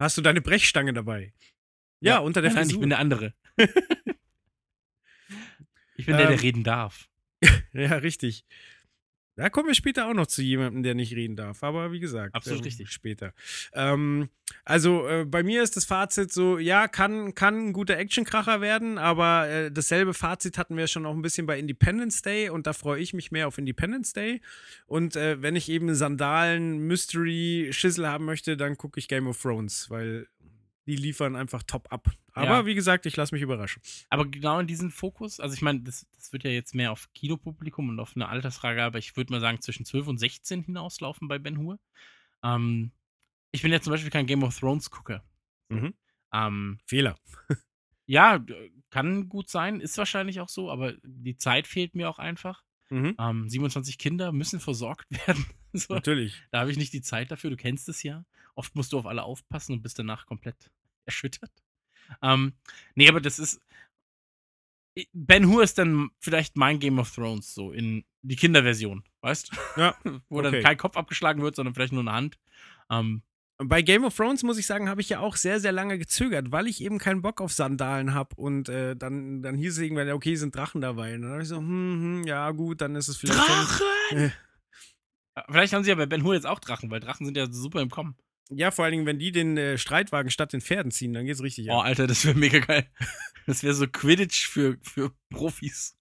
hast du deine Brechstange dabei. Ja, unter der Nein, Frisur. ich bin der andere. <laughs> ich bin der, der Ähm, reden darf. Ja, richtig. Da kommen wir später auch noch zu jemandem, der nicht reden darf. Aber wie gesagt, Absolut ähm, richtig. Später. Ähm, also äh, bei mir ist das Fazit so: Ja, kann, kann ein guter Actionkracher werden, aber äh, dasselbe Fazit hatten wir schon auch ein bisschen bei Independence Day und da freue ich mich mehr auf Independence Day. Und äh, wenn ich eben Sandalen, Mystery, Schissel haben möchte, dann gucke ich Game of Thrones, weil die liefern einfach top ab. Aber Ja. wie gesagt, ich lasse mich überraschen. Aber genau in diesen Fokus, also ich meine, das, das wird ja jetzt mehr auf Kinopublikum und auf eine Altersfrage, aber ich würde mal sagen, zwischen 12 und 16 hinauslaufen bei Ben Hur. Ähm, ich bin ja zum Beispiel kein Game of Thrones-Gucker. Mhm. Ähm, Fehler. <laughs> ja, kann gut sein, ist wahrscheinlich auch so, aber die Zeit fehlt mir auch einfach. Mhm. Ähm, 27 Kinder müssen versorgt <laughs> werden. so. Natürlich. Da habe ich nicht die Zeit dafür, du kennst es ja. Oft musst du auf alle aufpassen und bist danach komplett erschüttert. Ähm, nee, aber das ist. Ben Hur ist dann vielleicht mein Game of Thrones, so in die Kinderversion, weißt du? Ja. <laughs> Wo dann okay. kein Kopf abgeschlagen wird, sondern vielleicht nur eine Hand. Ähm, Bei Game of Thrones, muss ich sagen, habe ich ja auch sehr, sehr lange gezögert, weil ich eben keinen Bock auf Sandalen habe. Und äh, dann, dann hieß es irgendwann, okay, sind Drachen dabei. Und dann habe ich so, hm, hm, ja, gut, dann ist es vielleicht. schon- Drachen! Äh. Vielleicht haben sie ja bei Ben Hur jetzt auch Drachen, weil Drachen sind ja super im Kommen. Ja, vor allen Dingen, wenn die den äh, Streitwagen statt den Pferden ziehen, dann geht's richtig. Oh, ab. Alter, das wäre mega geil. <laughs> Das wäre so Quidditch für, für Profis.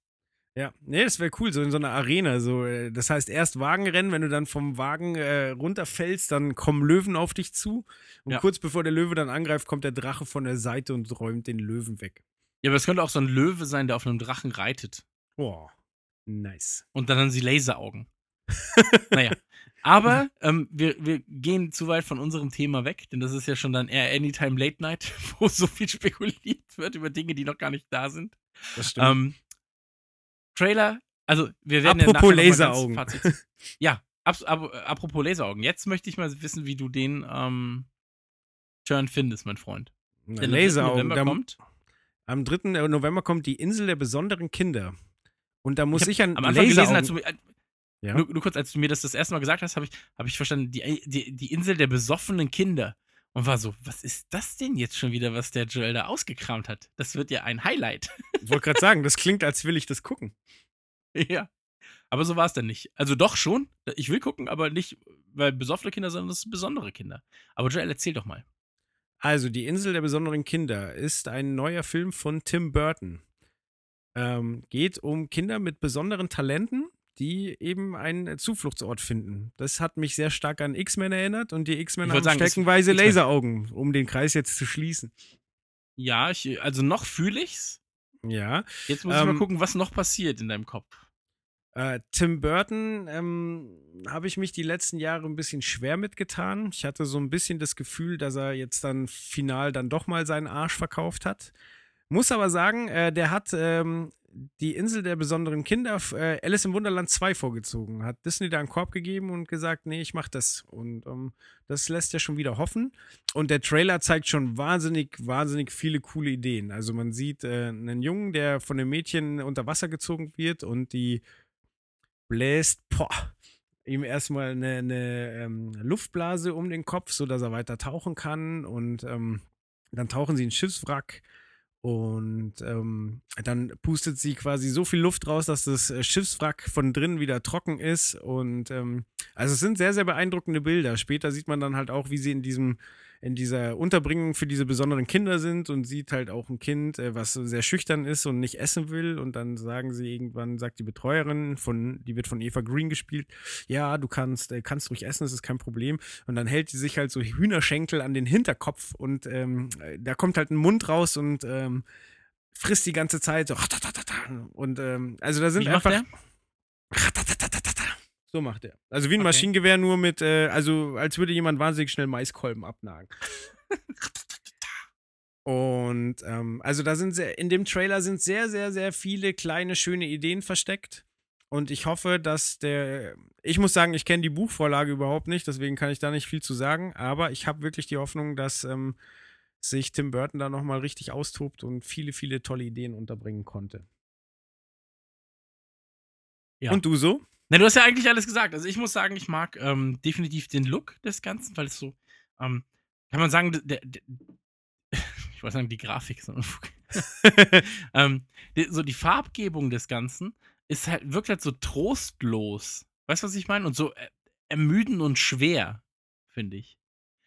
Ja, nee, das wäre cool, so in so einer Arena. So, äh, das heißt, erst Wagenrennen, wenn du dann vom Wagen äh, runterfällst, dann kommen Löwen auf dich zu. Und Ja. kurz bevor der Löwe dann angreift, kommt der Drache von der Seite und räumt den Löwen weg. Ja, aber es könnte auch so ein Löwe sein, der auf einem Drachen reitet. Boah, nice. Und dann haben sie Laseraugen. <laughs> naja. Aber ähm, wir, wir gehen zu weit von unserem Thema weg, denn das ist ja schon dann eher Anytime Late Night, <laughs> wo so viel spekuliert wird über Dinge, die noch gar nicht da sind. Das stimmt. Ähm, Trailer, also wir werden Apropos ja Laseraugen. <laughs> Ja, abs ab, apropos Laseraugen. Jetzt möchte ich mal wissen, wie du den ähm, Turn findest, mein Freund. Na, 3. Laseraugen. November kommt. Am 3. November kommt die Insel der besonderen Kinder. Und da muss ich, ich an am Anfang gelesen, Laseraugen- als du, äh, Ja. nur, nur kurz, als du mir das das erste Mal gesagt hast, habe ich, hab ich verstanden, die, die, die Insel der besoffenen Kinder. Und war so, was ist das denn jetzt schon wieder, was der Joel da ausgekramt hat? Das wird ja ein Highlight. Ich wollte gerade sagen, das klingt, als will ich das gucken. <laughs> ja. Aber so war es dann nicht. Also doch schon. Ich will gucken, aber nicht, weil besoffene Kinder, sondern das sind besondere Kinder. Aber Joel, erzähl doch mal. Also, die Insel der besonderen Kinder ist ein neuer Film von Tim Burton. Ähm, geht um Kinder mit besonderen Talenten, die eben einen Zufluchtsort finden. Das hat mich sehr stark an X-Men erinnert und die X-Men Ich haben sagen, streckenweise. Laseraugen, um den Kreis jetzt zu schließen. Ja, ich, also noch fühle ich's. Ja. Jetzt muss ich Ähm, mal gucken, was noch passiert in deinem Kopf. Äh, Tim Burton ähm, habe ich mich die letzten Jahre ein bisschen schwer mitgetan. Ich hatte so ein bisschen das Gefühl, dass er jetzt dann final dann doch mal seinen Arsch verkauft hat. Muss aber sagen, äh, der hat ähm, die Insel der besonderen Kinder, äh, Alice im Wunderland 2 vorgezogen. Hat Disney da einen Korb gegeben und gesagt, nee, ich mach das. Und ähm, das lässt ja schon wieder hoffen. Und der Trailer zeigt schon wahnsinnig, wahnsinnig viele coole Ideen. Also man sieht äh, einen Jungen, der von einem Mädchen unter Wasser gezogen wird und die bläst boah, ihm erstmal eine, eine ähm, Luftblase um den Kopf, sodass er weiter tauchen kann. Und ähm, dann tauchen sie ins Schiffswrack. Und ähm, dann pustet sie quasi so viel Luft raus, dass das äh, Schiffswrack von drinnen wieder trocken ist. Und ähm, also es sind sehr, sehr beeindruckende Bilder. Später sieht man dann halt auch, wie sie in diesem, in dieser Unterbringung für diese besonderen Kinder sind und sieht halt auch ein Kind, äh, was sehr schüchtern ist und nicht essen will. Und dann sagen sie irgendwann, sagt die Betreuerin von, die wird von Eva Green gespielt, ja, du kannst, äh, kannst ruhig essen, das ist kein Problem. Und dann hält sie sich halt so Hühnerschenkel an den Hinterkopf und ähm, äh, da kommt halt ein Mund raus und ähm, frisst die ganze Zeit so. Und ähm, also da sind Wie macht einfach. der? So macht er. Also wie ein Okay. Maschinengewehr, nur mit, äh, also als würde jemand wahnsinnig schnell Maiskolben abnagen. <laughs> Und ähm, also da sind sehr, in dem Trailer sind sehr, sehr, sehr viele kleine, schöne Ideen versteckt. Und ich hoffe, dass der. Ich muss sagen, ich kenne die Buchvorlage überhaupt nicht, deswegen kann ich da nicht viel zu sagen. Aber ich habe wirklich die Hoffnung, dass ähm, sich Tim Burton da nochmal richtig austobt und viele, viele tolle Ideen unterbringen konnte. Ja. Und du so? Na, du hast ja eigentlich alles gesagt. Also ich muss sagen, ich mag ähm, definitiv den Look des Ganzen, weil es so, ähm, kann man sagen, der, der, <laughs> ich wollte sagen, die Grafik Unfug. <laughs> ähm, so die Farbgebung des Ganzen ist halt, wirkt halt so trostlos. Weißt du, was ich meine? Und so äh, ermüdend und schwer, finde ich.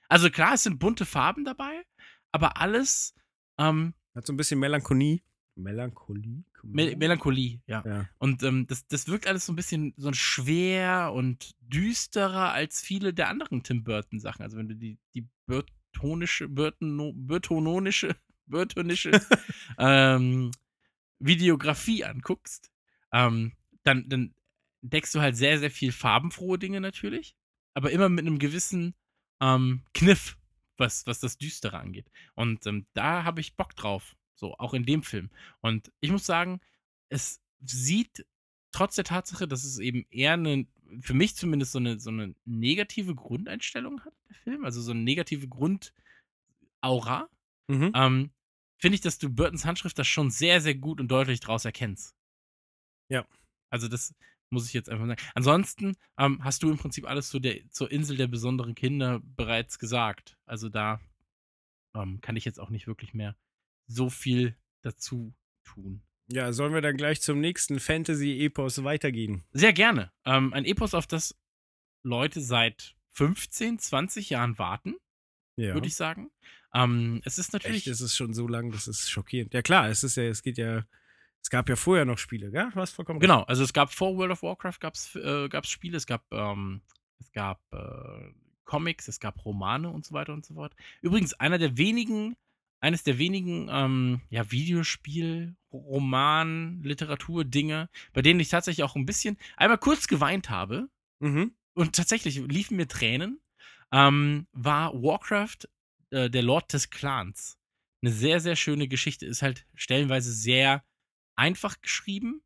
Also klar, es sind bunte Farben dabei, aber alles ähm, Hat so ein bisschen Melancholie. Melancholie? Mel Melancholie, ja. Ja. Und ähm, das, das wirkt alles so ein bisschen so schwer und düsterer als viele der anderen Tim Burton Sachen. Also wenn du die, die Burtonische, Burtono, Burtononische, <laughs> Burtonische <laughs> ähm, Videografie anguckst, ähm, dann, dann deckst du halt sehr, sehr viel farbenfrohe Dinge natürlich, aber immer mit einem gewissen ähm, Kniff, was, was das Düstere angeht. Und ähm, da habe ich Bock drauf. So, auch in dem Film. Und ich muss sagen, es sieht trotz der Tatsache, dass es eben eher eine, für mich zumindest so eine, so eine negative Grundeinstellung hat, der Film, also so eine negative Grundaura, Mhm. ähm, finde ich, dass du Burtons Handschrift das schon sehr, sehr gut und deutlich draus erkennst. Ja. Also das muss ich jetzt einfach sagen. Ansonsten ähm, hast du im Prinzip alles zu der, zur Insel der besonderen Kinder bereits gesagt. Also da ähm, kann ich jetzt auch nicht wirklich mehr so viel dazu tun. Ja, sollen wir dann gleich zum nächsten Fantasy-Epos weitergehen? Sehr gerne. Ähm, ein Epos, auf das Leute seit 15, 20 Jahren warten, Ja. würde ich sagen. Ähm, es ist natürlich. Echt, ist es schon so lang, das ist schockierend. Ja klar, es ist ja, es geht ja, es gab ja vorher noch Spiele, gell? Du hast vollkommen Genau, also es gab vor World of Warcraft gab's, äh, gab's Spiele, es gab, ähm, es gab äh, Comics, es gab Romane und so weiter und so fort. Übrigens, einer der wenigen, eines der wenigen ähm, ja, Videospiel, Roman, Literatur, Dinge, bei denen ich tatsächlich auch ein bisschen einmal kurz geweint habe Mhm. und tatsächlich liefen mir Tränen, ähm, war Warcraft, äh, der Lord des Clans. Eine sehr, sehr schöne Geschichte. Ist halt stellenweise sehr einfach geschrieben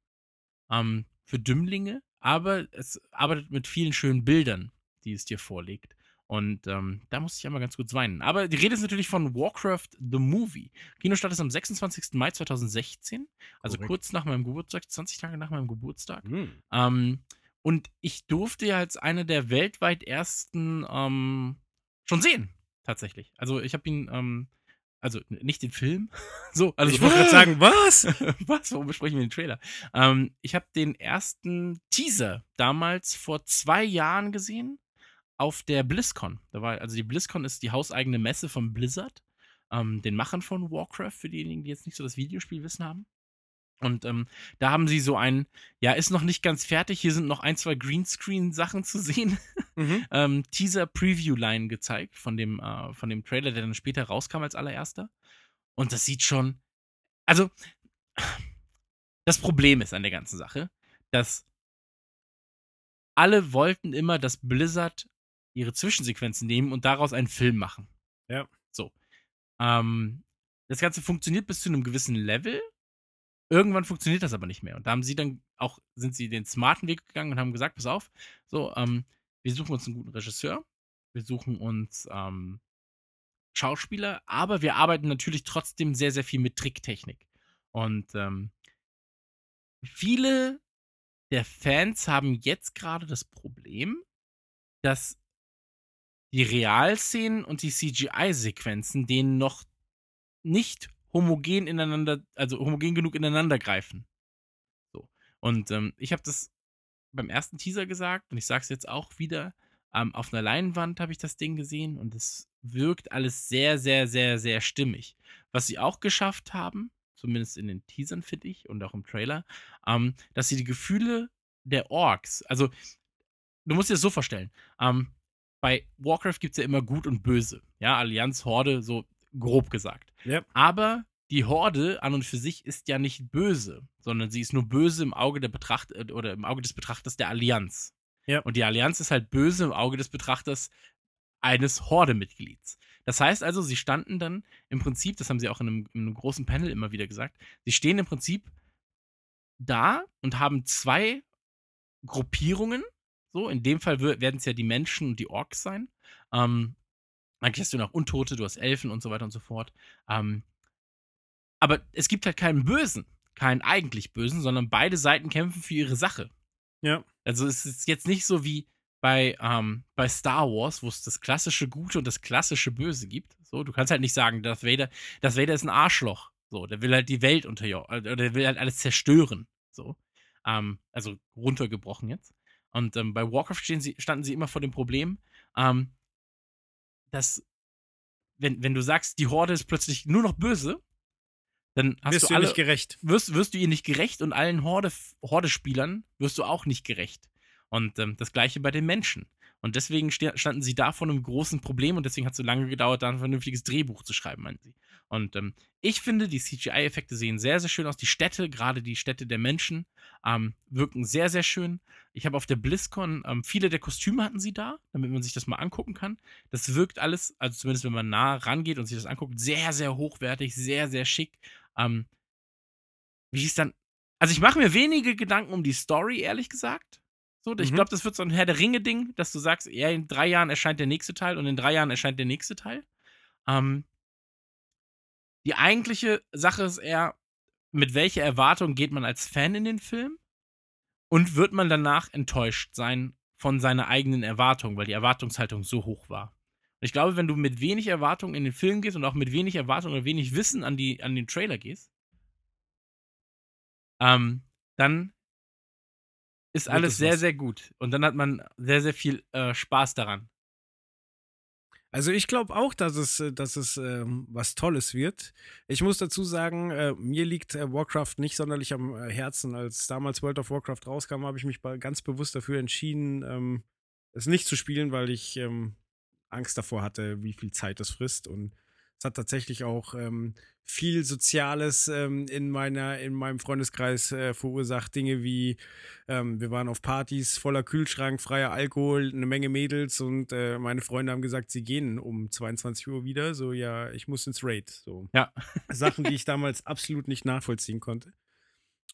ähm, für Dümmlinge, aber es arbeitet mit vielen schönen Bildern, die es dir vorlegt. Und ähm, da musste ich einmal ganz kurz weinen. Aber die Rede ist natürlich von Warcraft The Movie. Kinostart ist am 26. Mai 2016, also Korrekt. kurz nach meinem Geburtstag, 20 Tage nach meinem Geburtstag. Hm. Ähm, und ich durfte ja als einer der weltweit ersten ähm, schon sehen, tatsächlich. Also ich habe ihn, ähm, also nicht den Film, <laughs> so. Also ich wollte gerade sagen, was? <laughs> was? Warum besprechen wir den Trailer? Ähm, ich habe den ersten Teaser damals vor zwei Jahren gesehen auf der BlizzCon. Da war, also die BlizzCon ist die hauseigene Messe von Blizzard, ähm, den Machern von Warcraft, für diejenigen, die jetzt nicht so das Videospielwissen haben. Und ähm, da haben sie so ein, ja, ist noch nicht ganz fertig, hier sind noch ein, zwei Greenscreen-Sachen zu sehen. <laughs> Mhm. ähm, Teaser-Preview-Line gezeigt von dem, äh, von dem Trailer, der dann später rauskam als allererster. Und das sieht schon. Also, <sighs> das Problem ist an der ganzen Sache, dass alle wollten immer, dass Blizzard ihre Zwischensequenzen nehmen und daraus einen Film machen. Ja. So. Ähm, das Ganze funktioniert bis zu einem gewissen Level. Irgendwann funktioniert das aber nicht mehr. Und da haben sie dann auch, sind sie den smarten Weg gegangen und haben gesagt, pass auf, so, ähm, wir suchen uns einen guten Regisseur, wir suchen uns ähm, Schauspieler, aber wir arbeiten natürlich trotzdem sehr, sehr viel mit Tricktechnik. Und ähm, viele der Fans haben jetzt gerade das Problem, dass die Realszenen und die CGI-Sequenzen denen noch nicht homogen ineinander, also homogen genug ineinander greifen. So. Und ähm, ich habe das beim ersten Teaser gesagt und ich sage es jetzt auch wieder. Ähm, auf einer Leinwand habe ich das Ding gesehen und es wirkt alles sehr, sehr, sehr, sehr stimmig. Was sie auch geschafft haben, zumindest in den Teasern, finde ich, und auch im Trailer, ähm, dass sie die Gefühle der Orks, also du musst dir das so vorstellen, ähm, bei Warcraft gibt es ja immer Gut und Böse. Ja, Allianz, Horde, so grob gesagt. Ja. Aber die Horde an und für sich ist ja nicht böse, sondern sie ist nur böse im Auge der Betracht äh, oder im Auge des Betrachters der Allianz. Ja. Und die Allianz ist halt böse im Auge des Betrachters eines Horde-Mitglieds. Das heißt also, sie standen dann im Prinzip, das haben sie auch in einem, in einem großen Panel immer wieder gesagt, sie stehen im Prinzip da und haben zwei Gruppierungen. So, in dem Fall werden es ja die Menschen und die Orks sein. Ähm, eigentlich hast du noch Untote, du hast Elfen und so weiter und so fort. Ähm, aber es gibt halt keinen Bösen, keinen eigentlich Bösen, sondern beide Seiten kämpfen für ihre Sache. Ja. Also es ist jetzt nicht so wie bei, ähm, bei Star Wars, wo es das klassische Gute und das klassische Böse gibt. So, du kannst halt nicht sagen, Darth Vader, Darth Vader ist ein Arschloch. So, der will halt die Welt unterjochen, oder der will halt alles zerstören. So. Ähm, also runtergebrochen jetzt. Und ähm, bei Warcraft sie, standen sie immer vor dem Problem, ähm, dass, wenn, wenn du sagst, die Horde ist plötzlich nur noch böse, dann hast Wirst du du alle, nicht gerecht. wirst, wirst du ihr nicht gerecht und allen Horde, Horde-Spielern wirst du auch nicht gerecht. Und ähm, das gleiche bei den Menschen. Und deswegen standen sie da vor einem großen Problem und deswegen hat es so lange gedauert, da ein vernünftiges Drehbuch zu schreiben, meinen sie. Und ähm, ich finde, die CGI-Effekte sehen sehr, sehr schön aus. Die Städte, gerade die Städte der Menschen, ähm, wirken sehr, sehr schön. Ich habe auf der BlizzCon, ähm, viele der Kostüme hatten sie da, damit man sich das mal angucken kann. Das wirkt alles, also zumindest wenn man nah rangeht und sich das anguckt, sehr, sehr hochwertig, sehr, sehr schick. Ähm, wie ist dann. Also ich mache mir wenige Gedanken um die Story, ehrlich gesagt. So, ich Mhm. glaube, das wird so ein Herr der Ringe-Ding, dass du sagst, ja, in drei Jahren erscheint der nächste Teil und in drei Jahren erscheint der nächste Teil. Ähm, die eigentliche Sache ist eher, mit welcher Erwartung geht man als Fan in den Film? Und wird man danach enttäuscht sein von seiner eigenen Erwartung, weil die Erwartungshaltung so hoch war? Und ich glaube, wenn du mit wenig Erwartung in den Film gehst und auch mit wenig Erwartung oder wenig Wissen an, die, an den Trailer gehst, ähm, dann ist alles es sehr, sehr gut. Und dann hat man sehr, sehr viel äh, Spaß daran. Also ich glaube auch, dass es, äh, dass es ähm, was Tolles wird. Ich muss dazu sagen, äh, mir liegt äh, Warcraft nicht sonderlich am äh, Herzen. Als damals World of Warcraft rauskam, habe ich mich ganz bewusst dafür entschieden, ähm, es nicht zu spielen, weil ich ähm, Angst davor hatte, wie viel Zeit das frisst. Und es hat tatsächlich auch ähm, viel Soziales ähm, in, meiner, in meinem Freundeskreis äh, verursacht. Dinge wie, ähm, wir waren auf Partys voller Kühlschrank, freier Alkohol, eine Menge Mädels und äh, meine Freunde haben gesagt, sie gehen um 22 Uhr wieder. So, ja, ich muss ins Raid. So. Ja. Sachen, die ich damals <laughs> absolut nicht nachvollziehen konnte.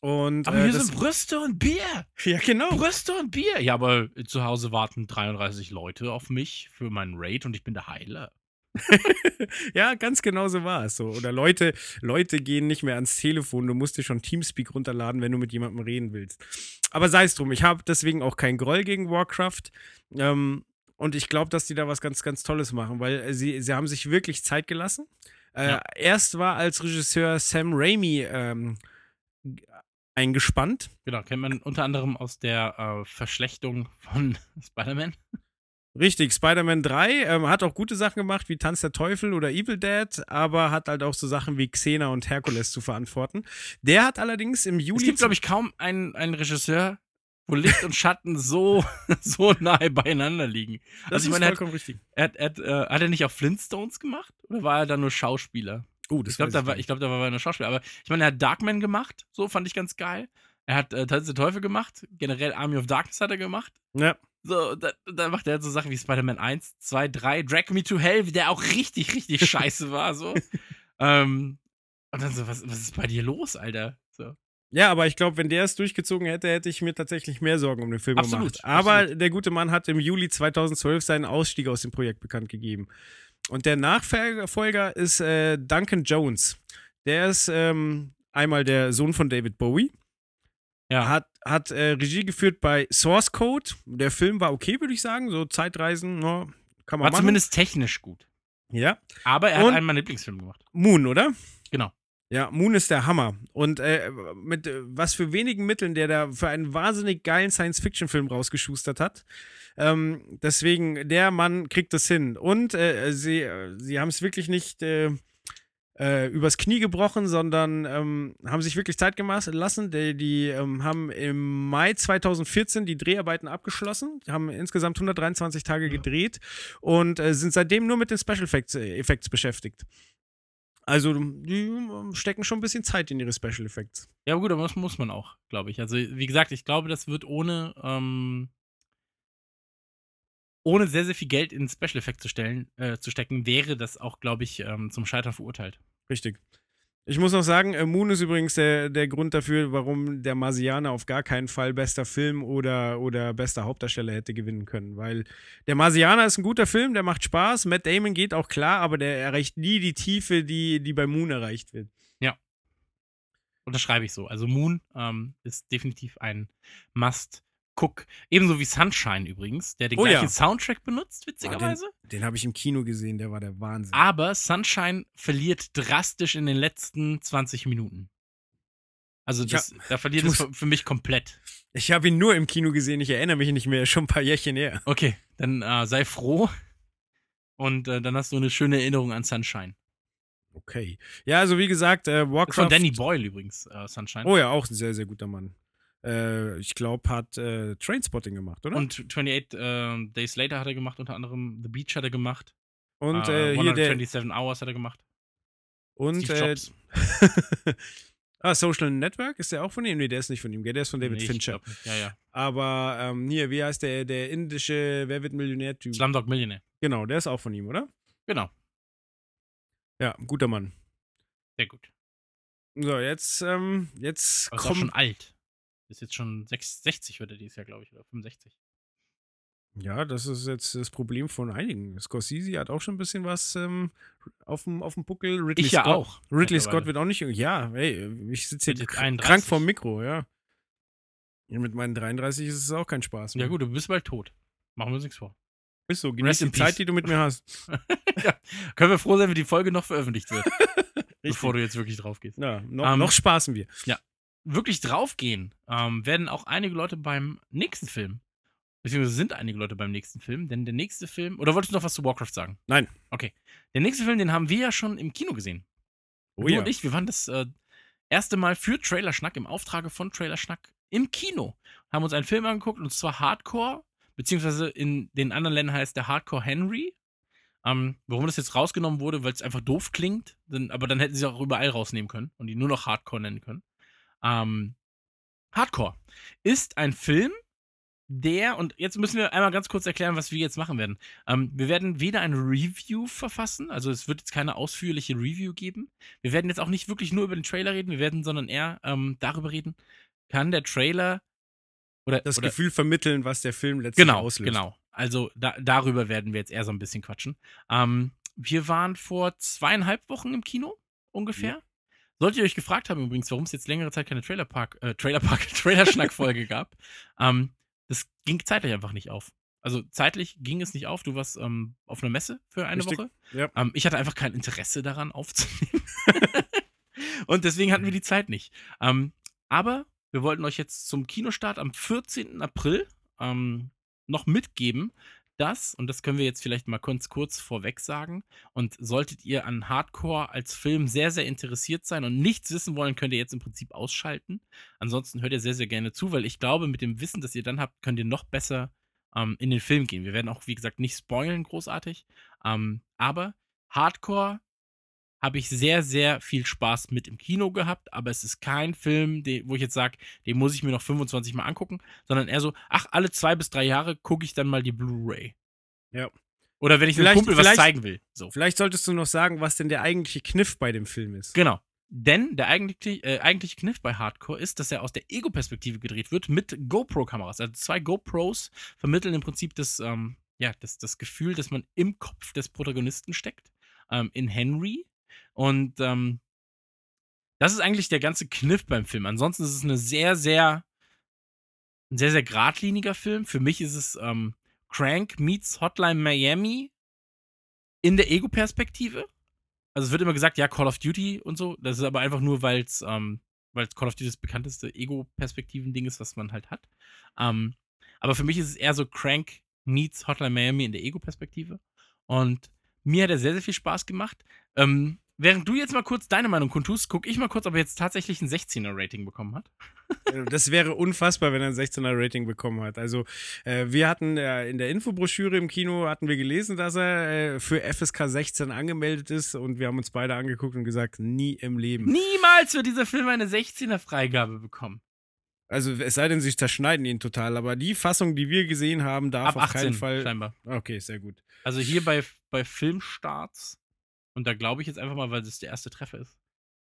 Und, Aber äh, hier sind Brüste und Bier. ja, genau. Brüste und Bier. Ja, aber zu Hause warten 33 Leute auf mich für meinen Raid und ich bin der Heiler. <laughs> ja, ganz genau so war es so. Oder Leute, Leute gehen nicht mehr ans Telefon. Du musst dir schon Teamspeak runterladen, wenn du mit jemandem reden willst. Aber sei es drum, ich habe deswegen auch keinen Groll gegen Warcraft. Ähm, und ich glaube, dass die da was ganz, ganz Tolles machen, weil äh, sie, sie haben sich wirklich Zeit gelassen. Äh, Ja. Erst war als Regisseur Sam Raimi ähm, eingespannt. Genau, kennt man unter anderem aus der äh, Verschlechtung von <laughs> Spider-Man. Richtig, Spider-Man 3 ähm, hat auch gute Sachen gemacht, wie Tanz der Teufel oder Evil Dead, aber hat halt auch so Sachen wie Xena und Herkules zu verantworten. Der hat allerdings im Es Juli. gibt, glaube ich, kaum einen, einen Regisseur, wo Licht und Schatten so, <laughs> so nahe beieinander liegen. das also ich ist meine, er hat, vollkommen richtig. er hat, er äh, hat er nicht auch Flintstones gemacht? Oder war er da nur Schauspieler? Oh, das Ich glaube, da, war- ich glaub, da war er nur Schauspieler. Aber ich meine, er hat Darkman gemacht. So fand ich ganz geil. Er hat äh, Tanz der Teufel gemacht. Generell Army of Darkness hat er gemacht. Ja, So, da, da macht er halt so Sachen wie Spider-Man 1, 2, 3, Drag Me to Hell, der auch richtig, richtig <laughs> scheiße war. So. ähm, und dann so, was, was ist bei dir los, Alter? So. ja, aber ich glaube, wenn der es durchgezogen hätte, hätte ich mir tatsächlich mehr Sorgen um den Film Absolut, gemacht. Aber absolut. der gute Mann hat im Juli 2012 seinen Ausstieg aus dem Projekt bekannt gegeben. Und der Nachfolger ist äh, Duncan Jones. Der ist ähm, einmal der Sohn von David Bowie. Ja. Hat, hat äh, Regie geführt bei Source Code. Der Film war okay, würde ich sagen. So Zeitreisen, no, kann man War machen. zumindest technisch gut. Ja. Aber er Und- hat einen meiner Lieblingsfilme gemacht. Moon, oder? Genau. Ja, Moon ist der Hammer. Und äh, mit äh, was für wenigen Mitteln der da für einen wahnsinnig geilen Science-Fiction-Film rausgeschustert hat. Ähm, deswegen, der Mann kriegt das hin. Und äh, sie, äh, sie haben es wirklich nicht äh, übers Knie gebrochen, sondern ähm, haben sich wirklich Zeit gemacht lassen. Die, die ähm, haben im Mai 2014 die Dreharbeiten abgeschlossen, haben insgesamt 123 Tage gedreht und äh, sind seitdem nur mit den Special Effects, äh, Effects beschäftigt. Also, die ähm, stecken schon ein bisschen Zeit in ihre Special Effects. Ja, gut, aber das muss man auch, glaube ich. Also, wie gesagt, ich glaube, das wird ohne, ähm, ohne sehr, sehr viel Geld in Special Effects zu stellen, äh, zu stecken, wäre das auch, glaube ich, ähm, zum Scheitern verurteilt. Richtig. Ich muss noch sagen, äh, Moon ist übrigens der, der Grund dafür, warum der Marsianer auf gar keinen Fall bester Film oder, oder bester Hauptdarsteller hätte gewinnen können. Weil der Marsianer ist ein guter Film, der macht Spaß. Matt Damon geht auch klar, aber der erreicht nie die Tiefe, die, die bei Moon erreicht wird. Unterschreibe ich so. Also Moon ähm, ist definitiv ein Must-Guck. Ebenso wie Sunshine übrigens, der den Oh ja. gleichen Soundtrack benutzt, witzigerweise. Den habe ich im Kino gesehen, der war der Wahnsinn. Aber Sunshine verliert drastisch in den letzten 20 Minuten. Also Ja, das, da verliert es für, mich komplett. Ich habe ihn nur im Kino gesehen, ich erinnere mich nicht mehr, <laughs> schon ein paar Jährchen her. Okay, dann äh, sei froh. Und äh, dann hast du eine schöne Erinnerung an Sunshine. Okay. Ja, also wie gesagt, äh, Warcraft. ist von Danny Boyle übrigens, äh, Sunshine. Oh ja, auch ein sehr, sehr guter Mann. Äh, ich glaube, hat äh, Trainspotting gemacht, oder? Und 28 äh, Days Later hat er gemacht, unter anderem The Beach hat er gemacht. Und äh, äh, hier der. 127 Hours hat er gemacht. Und äh, <laughs> ah, Social Network, ist der auch von ihm? Nee, der ist nicht von ihm, gell? Der ist von David Nee, Fincher. Ja, ja. Aber ähm, hier, wie heißt der, der indische Wer wird Millionär-Typ? Slumdog Millionaire. Genau, der ist auch von ihm, oder? Genau, Ja, guter Mann. sehr gut. So, jetzt, ähm, jetzt kommt. schon alt. Ist jetzt schon 6, 60 wird er dieses Jahr, glaube ich, oder 65. Ja, das ist jetzt das Problem von einigen. Scorsese hat auch schon ein bisschen was ähm, auf dem auf dem Buckel. Ridley Ich ja Scott, auch. Ridley Scott wird auch nicht. Ja, hey, ich sitze hier jetzt kr- 31. krank vorm Mikro, ja. Ja, Mit meinen 33 ist es auch kein Spaß. Ja mehr. gut, du bist bald tot. Machen wir uns nichts vor. Ist so, genieß Rest die Zeit, die du mit mir hast. <laughs> Können wir froh sein, wenn die Folge noch veröffentlicht wird, <laughs> bevor du jetzt wirklich drauf gehst. Ja, noch, Ähm, noch spaßen wir. Wirklich draufgehen ähm, werden auch einige Leute beim nächsten Film. Beziehungsweise sind einige Leute beim nächsten Film, denn der nächste Film. Oder wolltest du noch was zu Warcraft sagen? Nein. Okay. Der nächste Film, den haben wir ja schon im Kino gesehen. Oh du ja. und ich, wir waren das äh, erste Mal für Trailer Schnack im Auftrage von Trailer Schnack im Kino. Haben uns einen Film angeguckt und zwar Hardcore, beziehungsweise in den anderen Ländern heißt der Hardcore Henry. Ähm, warum das jetzt rausgenommen wurde, weil es einfach doof klingt, dann, aber dann hätten sie auch überall rausnehmen können und die nur noch Hardcore nennen können. Ähm, Hardcore ist ein Film der, und jetzt müssen wir einmal ganz kurz erklären, was wir jetzt machen werden. Ähm, wir werden weder ein Review verfassen, also es wird jetzt keine ausführliche Review geben. Wir werden jetzt auch nicht wirklich nur über den Trailer reden, wir werden sondern eher ähm, darüber reden, kann der Trailer oder Das oder, Gefühl vermitteln, was der Film letztlich genau, auslöst. genau. Also da, darüber werden wir jetzt eher so ein bisschen quatschen. Ähm, wir waren vor zweieinhalb Wochen im Kino ungefähr. Solltet ihr euch gefragt haben übrigens, warum es jetzt längere Zeit keine Trailerpark, äh, Trailerpark, <laughs> Trailerschnack-Folge gab, ähm, das ging zeitlich einfach nicht auf. Also zeitlich ging es nicht auf. Du warst ähm, auf einer Messe für eine Richtig. Woche. Ja. Ähm, ich hatte einfach kein Interesse daran aufzunehmen. <laughs> Und deswegen hatten wir die Zeit nicht. Ähm, aber wir wollten euch jetzt zum Kinostart am 14. April ähm, noch mitgeben, dass, und das können wir jetzt vielleicht mal kurz, kurz vorweg sagen, und solltet ihr an Hardcore als Film sehr, sehr interessiert sein und nichts wissen wollen, könnt ihr jetzt im Prinzip ausschalten. Ansonsten hört ihr sehr, sehr gerne zu, weil ich glaube, mit dem Wissen, das ihr dann habt, könnt ihr noch besser ähm, in den Film gehen. Wir werden auch, wie gesagt, nicht spoilen großartig, ähm, aber Hardcore habe ich sehr, sehr viel Spaß mit im Kino gehabt, aber es ist kein Film, den, wo ich jetzt sage, den muss ich mir noch 25 Mal angucken, sondern eher so, ach, alle zwei bis drei Jahre gucke ich dann mal die Blu-ray. Ja. Oder wenn ich einem Vielleicht- Kumpel was zeigen will. So. Vielleicht solltest du noch sagen, was denn der eigentliche Kniff bei dem Film ist. Genau. Denn der eigentliche, äh, eigentliche Kniff bei Hardcore ist, dass er aus der Ego-Perspektive gedreht wird mit GoPro-Kameras. Also zwei GoPros vermitteln im Prinzip das, ähm, ja, das, das Gefühl, dass man im Kopf des Protagonisten steckt, ähm, in Henry. Und ähm, das ist eigentlich der ganze Kniff beim Film. Ansonsten ist es eine sehr, sehr, ein sehr, sehr geradliniger Film. Für mich ist es ähm, Crank meets Hotline Miami in der Ego-Perspektive. Also es wird immer gesagt, ja, Call of Duty und so. Das ist aber einfach nur, weil es ähm, weil's Call of Duty das bekannteste Ego-Perspektiven-Ding ist, was man halt hat. Ähm, aber für mich ist es eher so Crank meets Hotline Miami in der Ego-Perspektive. Und mir hat er sehr, sehr viel Spaß gemacht. Ähm, während du jetzt mal kurz deine Meinung kundtust, gucke ich mal kurz, ob er jetzt tatsächlich ein 16er-Rating bekommen hat. Äh, Das wäre unfassbar, wenn er ein 16er Rating bekommen hat. Also äh, wir hatten äh, in der Infobroschüre im Kino hatten wir gelesen, dass er äh, für FSK 16 angemeldet ist und wir haben uns beide angeguckt und gesagt, nie im Leben. Niemals wird dieser Film eine 16er-Freigabe bekommen. Also es sei denn, sie zerschneiden ihn total, aber die Fassung, die wir gesehen haben, darf Ab auf 18 keinen Fall. scheinbar. Okay, sehr gut. Also hier bei, bei Filmstarts, und da glaube ich jetzt einfach mal, weil das der erste Treffer ist,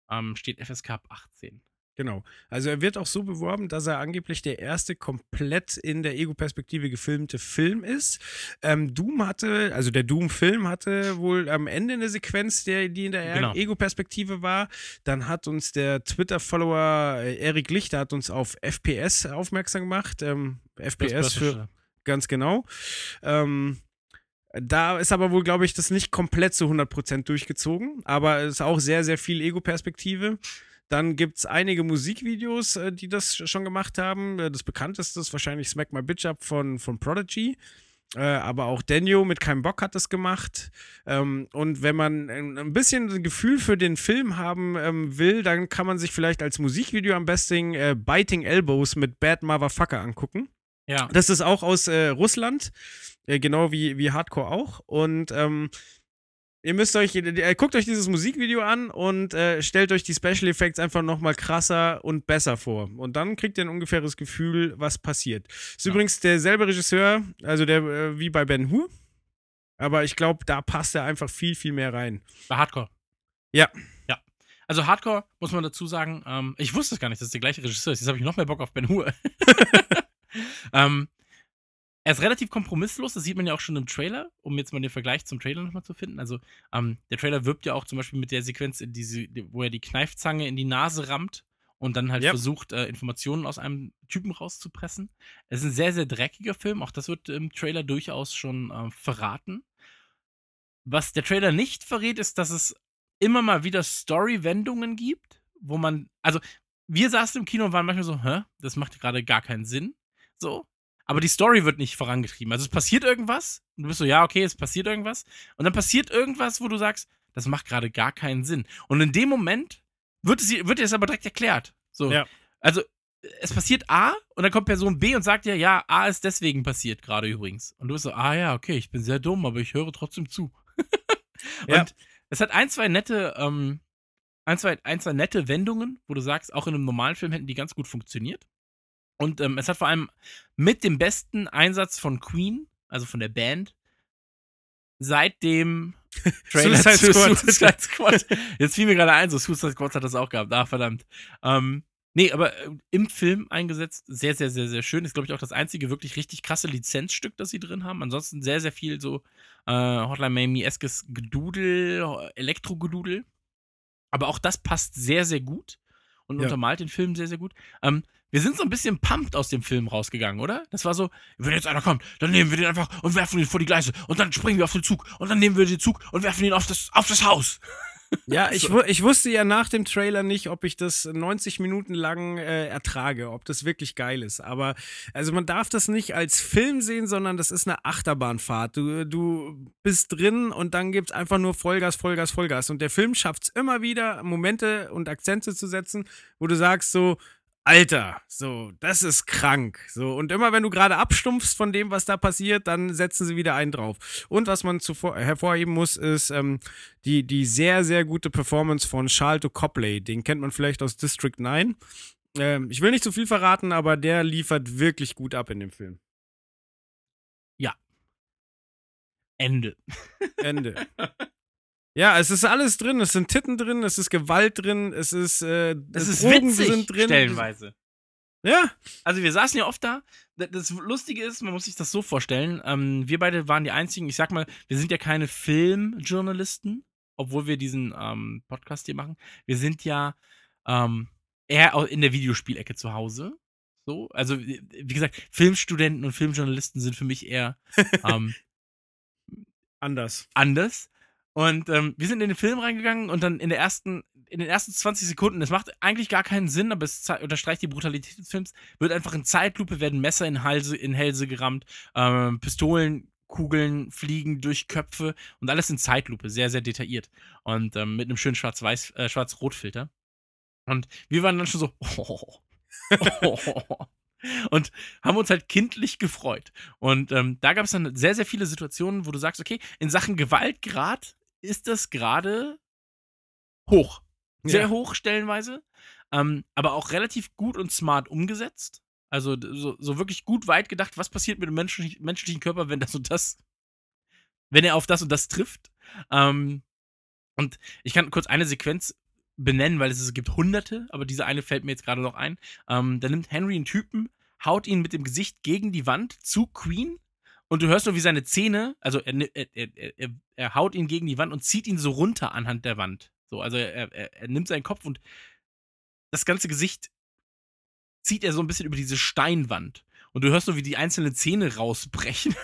ähm, steht FSK ab 18. Genau. Also er wird auch so beworben, dass er angeblich der erste komplett in der Ego-Perspektive gefilmte Film ist. Ähm, Doom hatte, also der Doom-Film hatte wohl am Ende eine Sequenz, der, die in der Genau. Ego-Perspektive war. Dann hat uns der Twitter-Follower äh, Erik Lichter hat uns auf FPS aufmerksam gemacht. Ähm, FPS für Ganz genau. Ähm, da ist aber wohl, glaube ich, das nicht komplett zu 100% durchgezogen, aber es ist auch sehr, sehr viel Ego-Perspektive. Dann gibt es einige Musikvideos, äh, die das schon gemacht haben. Äh, Das bekannteste ist wahrscheinlich Smack My Bitch Up von, von Prodigy. Äh, aber auch Daniel mit keinem Bock hat das gemacht. Ähm, und wenn man ein, ein bisschen ein Gefühl für den Film haben ähm, will, dann kann man sich vielleicht als Musikvideo am besten äh, Biting Elbows mit Bad Motherfucker angucken. Ja. Das ist auch aus äh, Russland, äh, genau wie, wie Hardcore auch. Und ähm, ihr müsst euch, äh, guckt euch dieses Musikvideo an und äh, stellt euch die Special Effects einfach nochmal krasser und besser vor. Und dann kriegt ihr ein ungefähres Gefühl, was passiert. Ist Ja. übrigens derselbe Regisseur, also der äh, wie bei Ben Hur. Aber ich glaube, da passt er einfach viel, viel mehr rein. Bei Hardcore. Ja. Ja. Also Hardcore, muss man dazu sagen, ähm, ich wusste es gar nicht, dass es der gleiche Regisseur ist. Jetzt habe ich noch mehr Bock auf Ben Hur. <laughs> <laughs> ähm, er ist relativ kompromisslos, das sieht man ja auch schon im Trailer, um jetzt mal den Vergleich zum Trailer nochmal zu finden. Also, ähm, der Trailer wirbt ja auch zum Beispiel mit der Sequenz, diese, wo er die Kneifzange in die Nase rammt und dann halt Ja. versucht, äh, Informationen aus einem Typen rauszupressen. Es ist ein sehr, sehr dreckiger Film, auch das wird im Trailer durchaus schon äh, verraten. Was der Trailer nicht verrät, ist, dass es immer mal wieder Story-Wendungen gibt, wo man, also wir saßen im Kino und waren manchmal so, hä, das macht gerade gar keinen Sinn, so. Aber die Story wird nicht vorangetrieben. Also es passiert irgendwas und du bist so, ja, okay, es passiert irgendwas. Und dann passiert irgendwas, wo du sagst, das macht gerade gar keinen Sinn. Und in dem Moment wird es, wird dir das aber direkt erklärt. So. Ja. Also es passiert A und dann kommt Person B und sagt dir, ja, A ist deswegen passiert gerade übrigens. Und du bist so, ah ja, okay, ich bin sehr dumm, aber ich höre trotzdem zu. <laughs> Ja. Und es hat ein, zwei nette, ähm, ein, zwei, ein, zwei nette Wendungen, wo du sagst, auch in einem normalen Film hätten die ganz gut funktioniert. Und ähm, es hat vor allem mit dem besten Einsatz von Queen, also von der Band, seit dem <laughs> Trailer Suicide zu Squad. Suicide Squad. Jetzt fiel mir gerade ein, so Suicide Squad hat das auch gehabt. Ah, verdammt. Ähm, nee, aber äh, im Film eingesetzt, sehr, sehr, sehr, sehr schön. Ist, glaube ich, auch das einzige wirklich richtig krasse Lizenzstück, das sie drin haben. Ansonsten sehr, sehr viel so äh, Hotline Miami-eskes Gedudel, Elektro-Gedudel. Aber auch das passt sehr, sehr gut und Ja. untermalt den Film sehr, sehr gut. Ähm, wir sind so ein bisschen pumped aus dem Film rausgegangen, oder? Das war so, wenn jetzt einer kommt, dann nehmen wir den einfach und werfen ihn vor die Gleise und dann springen wir auf den Zug und dann nehmen wir den Zug und werfen ihn auf das, auf das Haus. <laughs> Ja, ich, ich wusste ja nach dem Trailer nicht, ob ich das 90 Minuten lang äh, ertrage, ob das wirklich geil ist. Aber also man darf das nicht als Film sehen, sondern das ist eine Achterbahnfahrt. Du, du bist drin und dann gibt's einfach nur Vollgas, Vollgas, Vollgas. Und der Film schafft es immer wieder, Momente und Akzente zu setzen, wo du sagst so, Alter, so, das ist krank. So, und immer wenn du gerade abstumpfst von dem, was da passiert, dann setzen sie wieder einen drauf. Und was man zuvor hervorheben muss, ist ähm, die, die sehr, sehr gute Performance von Charlton Copley. Den kennt man vielleicht aus District 9. Ähm, ich will nicht zu viel verraten, aber der liefert wirklich gut ab in dem Film. Ende. Ende. <laughs> ja, es ist alles drin. Es sind Titten drin, es ist Gewalt drin, es ist, äh, Das ist Drogen witzig, sind drin. stellenweise. Ja, Also wir saßen ja oft da. Das Lustige ist, man muss sich das so vorstellen, ähm, wir beide waren die einzigen, ich sag mal, wir sind ja keine Filmjournalisten, obwohl wir diesen ähm, Podcast hier machen. Wir sind ja ähm, eher in der Videospielecke zu Hause. So, also wie wie gesagt, Filmstudenten und Filmjournalisten sind für mich eher <laughs> ähm, anders. anders. Und ähm, wir sind in den Film reingegangen und dann in der ersten, in den ersten 20 Sekunden, das macht eigentlich gar keinen Sinn, aber es unterstreicht die Brutalität des Films, wird einfach in Zeitlupe, werden Messer in, Halse, in Hälse gerammt, ähm, Pistolen, Kugeln fliegen durch Köpfe und alles in Zeitlupe, sehr, sehr detailliert. Und ähm, mit einem schönen Schwarz-Weiß, äh, Schwarz-Rot-Filter. Und wir waren dann schon so, <laughs> und haben uns halt kindlich gefreut. Und ähm, da gab es dann sehr, sehr viele Situationen, wo du sagst, okay, in Sachen Gewaltgrad ist das gerade hoch. Sehr Ja. hoch stellenweise, ähm, aber auch relativ gut und smart umgesetzt. Also so, so wirklich gut weit gedacht, was passiert mit dem menschlichen, menschlichen Körper, wenn das und das, wenn er auf das und das trifft. Ähm, und ich kann kurz eine Sequenz benennen, weil es, es gibt hunderte, aber diese eine fällt mir jetzt gerade noch ein. Ähm, da nimmt Henry einen Typen, haut ihn mit dem Gesicht gegen die Wand zu Queen und du hörst nur, wie seine Zähne, also er, er, er, er, haut ihn gegen die Wand und zieht ihn so runter anhand der Wand. So, also er, er, nimmt seinen Kopf und das ganze Gesicht zieht er so ein bisschen über diese Steinwand. Und du hörst nur, wie die einzelnen Zähne rausbrechen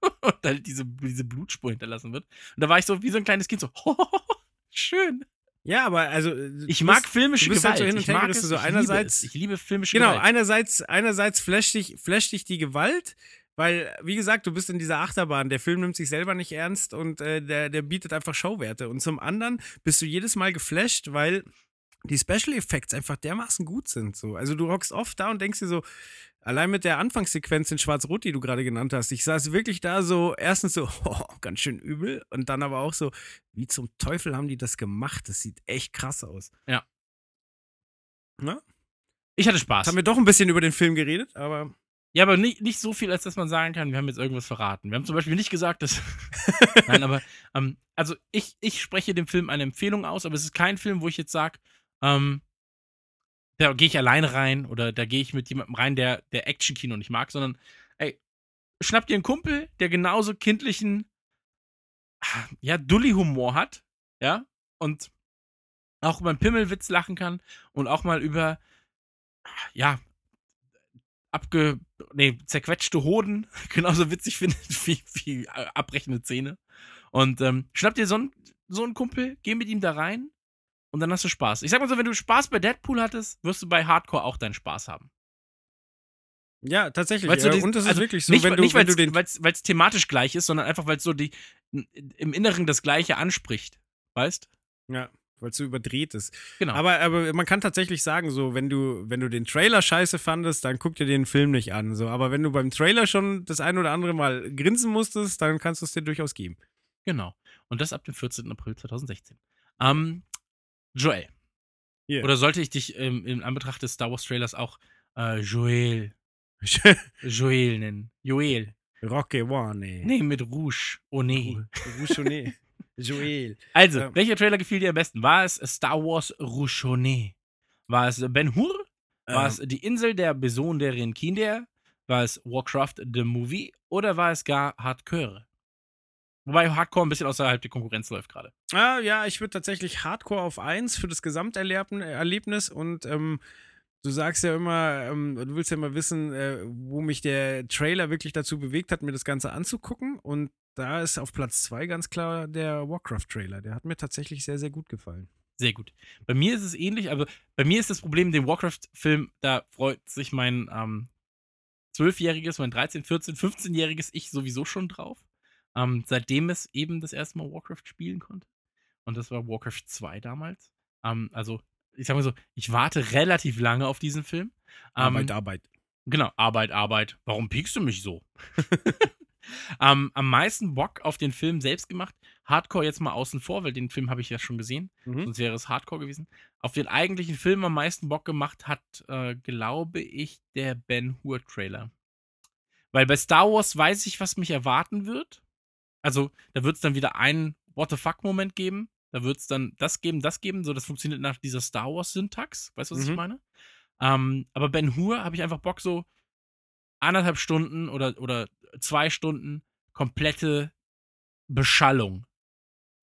<laughs> und dann diese, diese Blutspur hinterlassen wird. Und da war ich so wie so ein kleines Kind so, <laughs> schön. Ja, aber also. äh, Ich mag bist- filmische du bist halt Gewalt. so hin und ich mag es, so ich einerseits- liebe es. Ich liebe filmische Genau, Gewalt. einerseits, einerseits flasht dich, flasht dich die Gewalt, weil, wie gesagt, du bist in dieser Achterbahn. Der Film nimmt sich selber nicht ernst und äh, der, der bietet einfach Showwerte. Und zum anderen bist du jedes Mal geflasht, weil die Special Effects einfach dermaßen gut sind. So. Also du hockst oft da und denkst dir so, allein mit der Anfangssequenz in Schwarz-Rot, die du gerade genannt hast, ich saß wirklich da so, erstens so, <laughs> oh, ganz schön übel und dann aber auch so, wie zum Teufel haben die das gemacht? Das sieht echt krass aus. Ja. Na? Ich hatte Jetzt Spaß. haben wir doch ein bisschen über den Film geredet, aber Ja, aber nicht, nicht so viel, als dass man sagen kann, wir haben jetzt irgendwas verraten. Wir haben zum Beispiel nicht gesagt, dass. <laughs> Nein, aber ähm, also ich, ich spreche dem Film eine Empfehlung aus, aber es ist kein Film, wo ich jetzt sage, ähm, da gehe ich alleine rein oder da gehe ich mit jemandem rein, der, der Action-Kino nicht mag, sondern ey, schnapp dir einen Kumpel, der genauso kindlichen, ja, Dulli-Humor hat, ja, und auch über einen Pimmelwitz lachen kann und auch mal über, ja, abge, nee, zerquetschte Hoden <laughs> genauso witzig findet wie, wie äh, abbrechende Zähne. Und ähm, schnapp dir so einen, so einen Kumpel, geh mit ihm da rein und dann hast du Spaß. Ich sag mal so, wenn du Spaß bei Deadpool hattest, wirst du bei Hardcore auch deinen Spaß haben. ja, tatsächlich. So ja, die- und das ist also wirklich so, nicht, wenn du, nicht wenn du den. weil es thematisch gleich ist, sondern einfach, weil es so die im Inneren das Gleiche anspricht. Weißt? Ja, weil es so überdreht ist. Genau. Aber, aber man kann tatsächlich sagen, so, wenn du, wenn du den Trailer scheiße fandest, dann guck dir den Film nicht an. So. Aber wenn du beim Trailer schon das ein oder andere Mal grinsen musstest, dann kannst du es dir durchaus geben. Genau. Und das ab dem 14. April 2016. Ähm, Joel. Hier. Oder sollte ich dich ähm, in Anbetracht des Star Wars Trailers auch äh, Joel. <laughs> Joel nennen. Joel. Rocky One. Nee, mit Rouge. Oh nee. Rouchonnet. <laughs> Joel. Also, Ja. welcher Trailer gefiel dir am besten? War es Star Wars Rouchonet? War es Ben Hur? War es Die Insel der besonderen Kinder? War es Warcraft the Movie? Oder war es gar Hardcore? Wobei Hardcore ein bisschen außerhalb der Konkurrenz läuft gerade. Ah, ja, ich würde tatsächlich Hardcore auf 1 für das Gesamterlebnis und ähm, du sagst ja immer, ähm, du willst ja immer wissen, äh, wo mich der Trailer wirklich dazu bewegt hat, mir das Ganze anzugucken und da ist auf Platz 2 ganz klar der Warcraft-Trailer. Der hat mir tatsächlich sehr, sehr gut gefallen. Sehr gut. Bei mir ist es ähnlich, aber bei mir ist das Problem, den Warcraft-Film, da freut sich mein ähm, 12-jähriges, mein 13, 14, 15-jähriges Ich sowieso schon drauf. Ähm, seitdem es eben das erste Mal Warcraft spielen konnte. Und das war Warcraft 2 damals. Ähm, also, ich sag mal so, ich warte relativ lange auf diesen Film. Ähm, Arbeit, Arbeit. Genau, Arbeit, Arbeit. Warum piekst du mich so? <laughs> ähm, am meisten Bock auf den Film selbst gemacht. Hardcore jetzt mal außen vor, weil den Film habe ich ja schon gesehen. Mhm. Sonst wäre es Hardcore gewesen. Auf den eigentlichen Film am meisten Bock gemacht hat, äh, glaube ich, der Ben Hur Trailer. Weil bei Star Wars weiß ich, was mich erwarten wird. Also, da wird es dann wieder einen What the fuck-Moment geben. Da wird es dann das geben, das geben. So, das funktioniert nach dieser Star Wars-Syntax. Weißt du, was ich Mhm. meine? Ähm, aber Ben Hur habe ich einfach Bock, so anderthalb Stunden oder, oder zwei Stunden komplette Beschallung.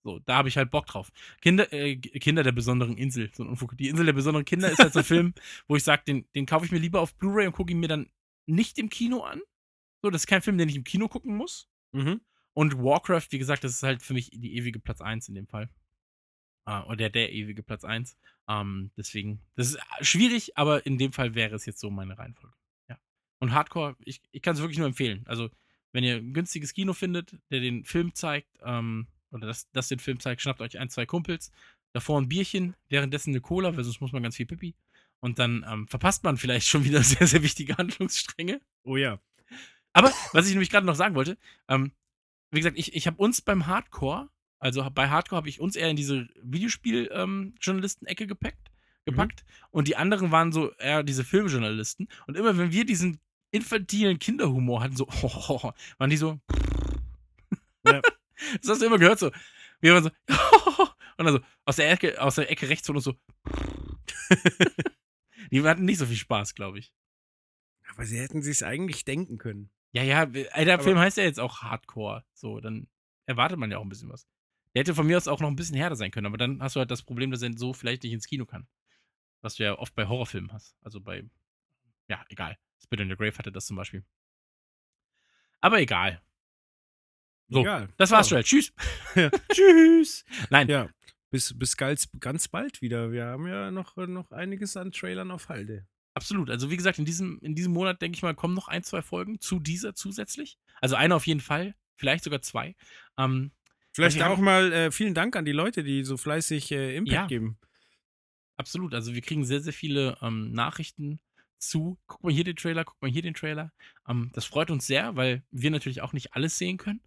So, da habe ich halt Bock drauf. Kinder, äh, Kinder der besonderen Insel, so ein Unfug. Die Insel der besonderen Kinder ist halt so ein Film, <laughs> wo ich sage, den, den kaufe ich mir lieber auf Blu-ray und gucke ihn mir dann nicht im Kino an. So, das ist kein Film, den ich im Kino gucken muss. Mhm. Und Warcraft, wie gesagt, das ist halt für mich die ewige Platz 1 in dem Fall. Äh, oder der ewige Platz 1. Ähm, deswegen, das ist schwierig, aber in dem Fall wäre es jetzt so meine Reihenfolge. Ja. Und Hardcore, ich, ich kann es wirklich nur empfehlen. Also, wenn ihr ein günstiges Kino findet, der den Film zeigt, ähm, oder das, das den Film zeigt, schnappt euch ein, zwei Kumpels, davor ein Bierchen, währenddessen eine Cola, weil sonst muss man ganz viel Pipi. Und dann ähm, verpasst man vielleicht <laughs> schon wieder sehr, sehr wichtige Handlungsstränge. Oh ja. Aber, was ich nämlich gerade noch sagen wollte, ähm, wie gesagt, ich, ich habe uns beim Hardcore, also bei Hardcore habe ich uns eher in diese Videospiel-Journalisten-Ecke gepackt, gepackt. Und die anderen waren so eher diese Filmjournalisten. Und immer wenn wir diesen infantilen Kinderhumor hatten, so, <laughs> waren die so. <laughs> Ja. Das hast du immer gehört, so. Wir waren so, <laughs> und dann so, aus der Ecke, aus der Ecke rechts von uns so. die hatten nicht so viel Spaß, glaube ich. Aber sie hätten sich eigentlich denken können. Ja, ja, ey, der Aber- Film heißt ja jetzt auch Hardcore. So, dann erwartet man ja auch ein bisschen was. Der hätte von mir aus auch noch ein bisschen härter sein können, aber dann hast du halt das Problem, dass er so vielleicht nicht ins Kino kann. Was du ja oft bei Horrorfilmen hast. Also bei, ja, egal. Spit in the Grave hatte das zum Beispiel. Aber egal. So, Egal. das war's, <laughs> Ja. Joel. Tschüss. <laughs> Ja. Tschüss. Nein, Ja, bis, bis ganz, ganz bald wieder. Wir haben ja noch, noch einiges an Trailern auf Halde. absolut. Also wie gesagt, in diesem, in diesem Monat, denke ich mal, kommen noch ein, zwei Folgen zu dieser zusätzlich. Also eine auf jeden Fall, vielleicht sogar zwei. Ähm, Vielleicht haben- auch mal äh, vielen Dank an die Leute, die so fleißig äh, Impact Ja. geben. Absolut. Also wir kriegen sehr, sehr viele ähm, Nachrichten zu. Guck mal hier den Trailer, guck mal hier den Trailer. Ähm, das freut uns sehr, weil wir natürlich auch nicht alles sehen können.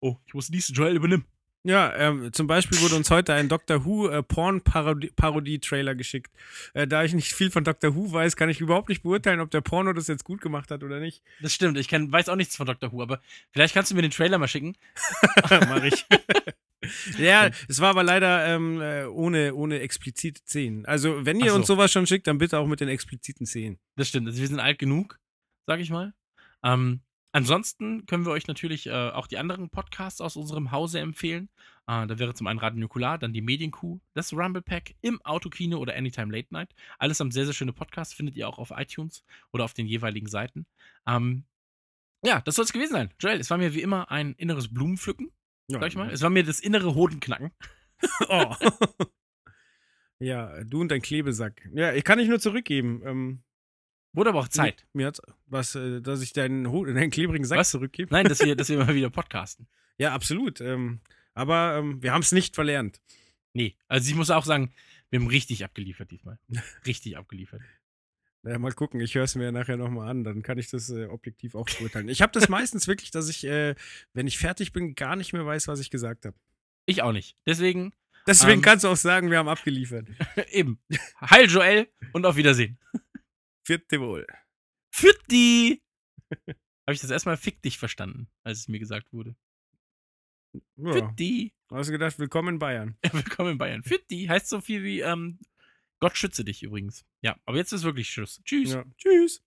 Oh, ich muss diesen Joel übernehmen. Ja, ähm, zum Beispiel wurde uns heute ein Doctor Who äh, Porn-Parodie-Trailer geschickt. Äh, da ich nicht viel von Doctor Who weiß, kann ich überhaupt nicht beurteilen, ob der Porno das jetzt gut gemacht hat oder nicht. Das stimmt, ich kenn, weiß auch nichts von Dr. Who, aber vielleicht kannst du mir den Trailer mal schicken. <laughs> <laughs> Mach ich. <laughs> ja, es war aber leider ähm, äh, ohne, ohne explizite Szenen. Also, wenn ihr so. uns sowas schon schickt, dann bitte auch mit den expliziten Szenen. Das stimmt, also wir sind alt genug, sag ich mal. Ähm, ansonsten können wir euch natürlich äh, auch die anderen Podcasts aus unserem Hause empfehlen. Äh, da wäre zum einen Radio Nukular, dann die Medienkuh, das Rumble Pack im Autokino oder Anytime Late Night. Alles haben sehr, sehr schöne Podcasts, findet ihr auch auf iTunes oder auf den jeweiligen Seiten. Ähm, ja, das soll es gewesen sein. Joel, es war mir wie immer ein inneres Blumenpflücken, Ja, sag ich mal. Es war mir das innere Hodenknacken. <laughs> Oh. ja, du und dein Klebesack. Ja, ich kann nicht nur zurückgeben. Ähm, Wurde aber auch Zeit. Mir hat's was, äh, dass ich deinen, Ho- deinen klebrigen Sack Was? zurückgebe. Nein, dass wir, <laughs> dass wir mal wieder podcasten. Ja, absolut. Ähm, aber ähm, wir haben es nicht verlernt. Nee, also ich muss auch sagen, wir haben richtig abgeliefert diesmal. <laughs> Richtig abgeliefert. Naja, mal gucken, ich höre es mir nachher nochmal an, dann kann ich das äh, objektiv auch beurteilen. Ich habe das meistens <laughs> wirklich, dass ich, äh, wenn ich fertig bin, gar nicht mehr weiß, was ich gesagt habe. Ich auch nicht. Deswegen, Deswegen Ähm. kannst du auch sagen, wir haben abgeliefert. eben. Heil Joel und auf Wiedersehen. Vierte wohl. Fitti! <laughs> Habe ich das erstmal fick dich verstanden, als es mir gesagt wurde. Ja. Fitti! Hast du gedacht, willkommen in Bayern. <laughs> Willkommen in Bayern. Fitti heißt so viel wie ähm, Gott schütze dich übrigens. Ja, aber jetzt ist wirklich Schluss. Tschüss. Ja. Tschüss.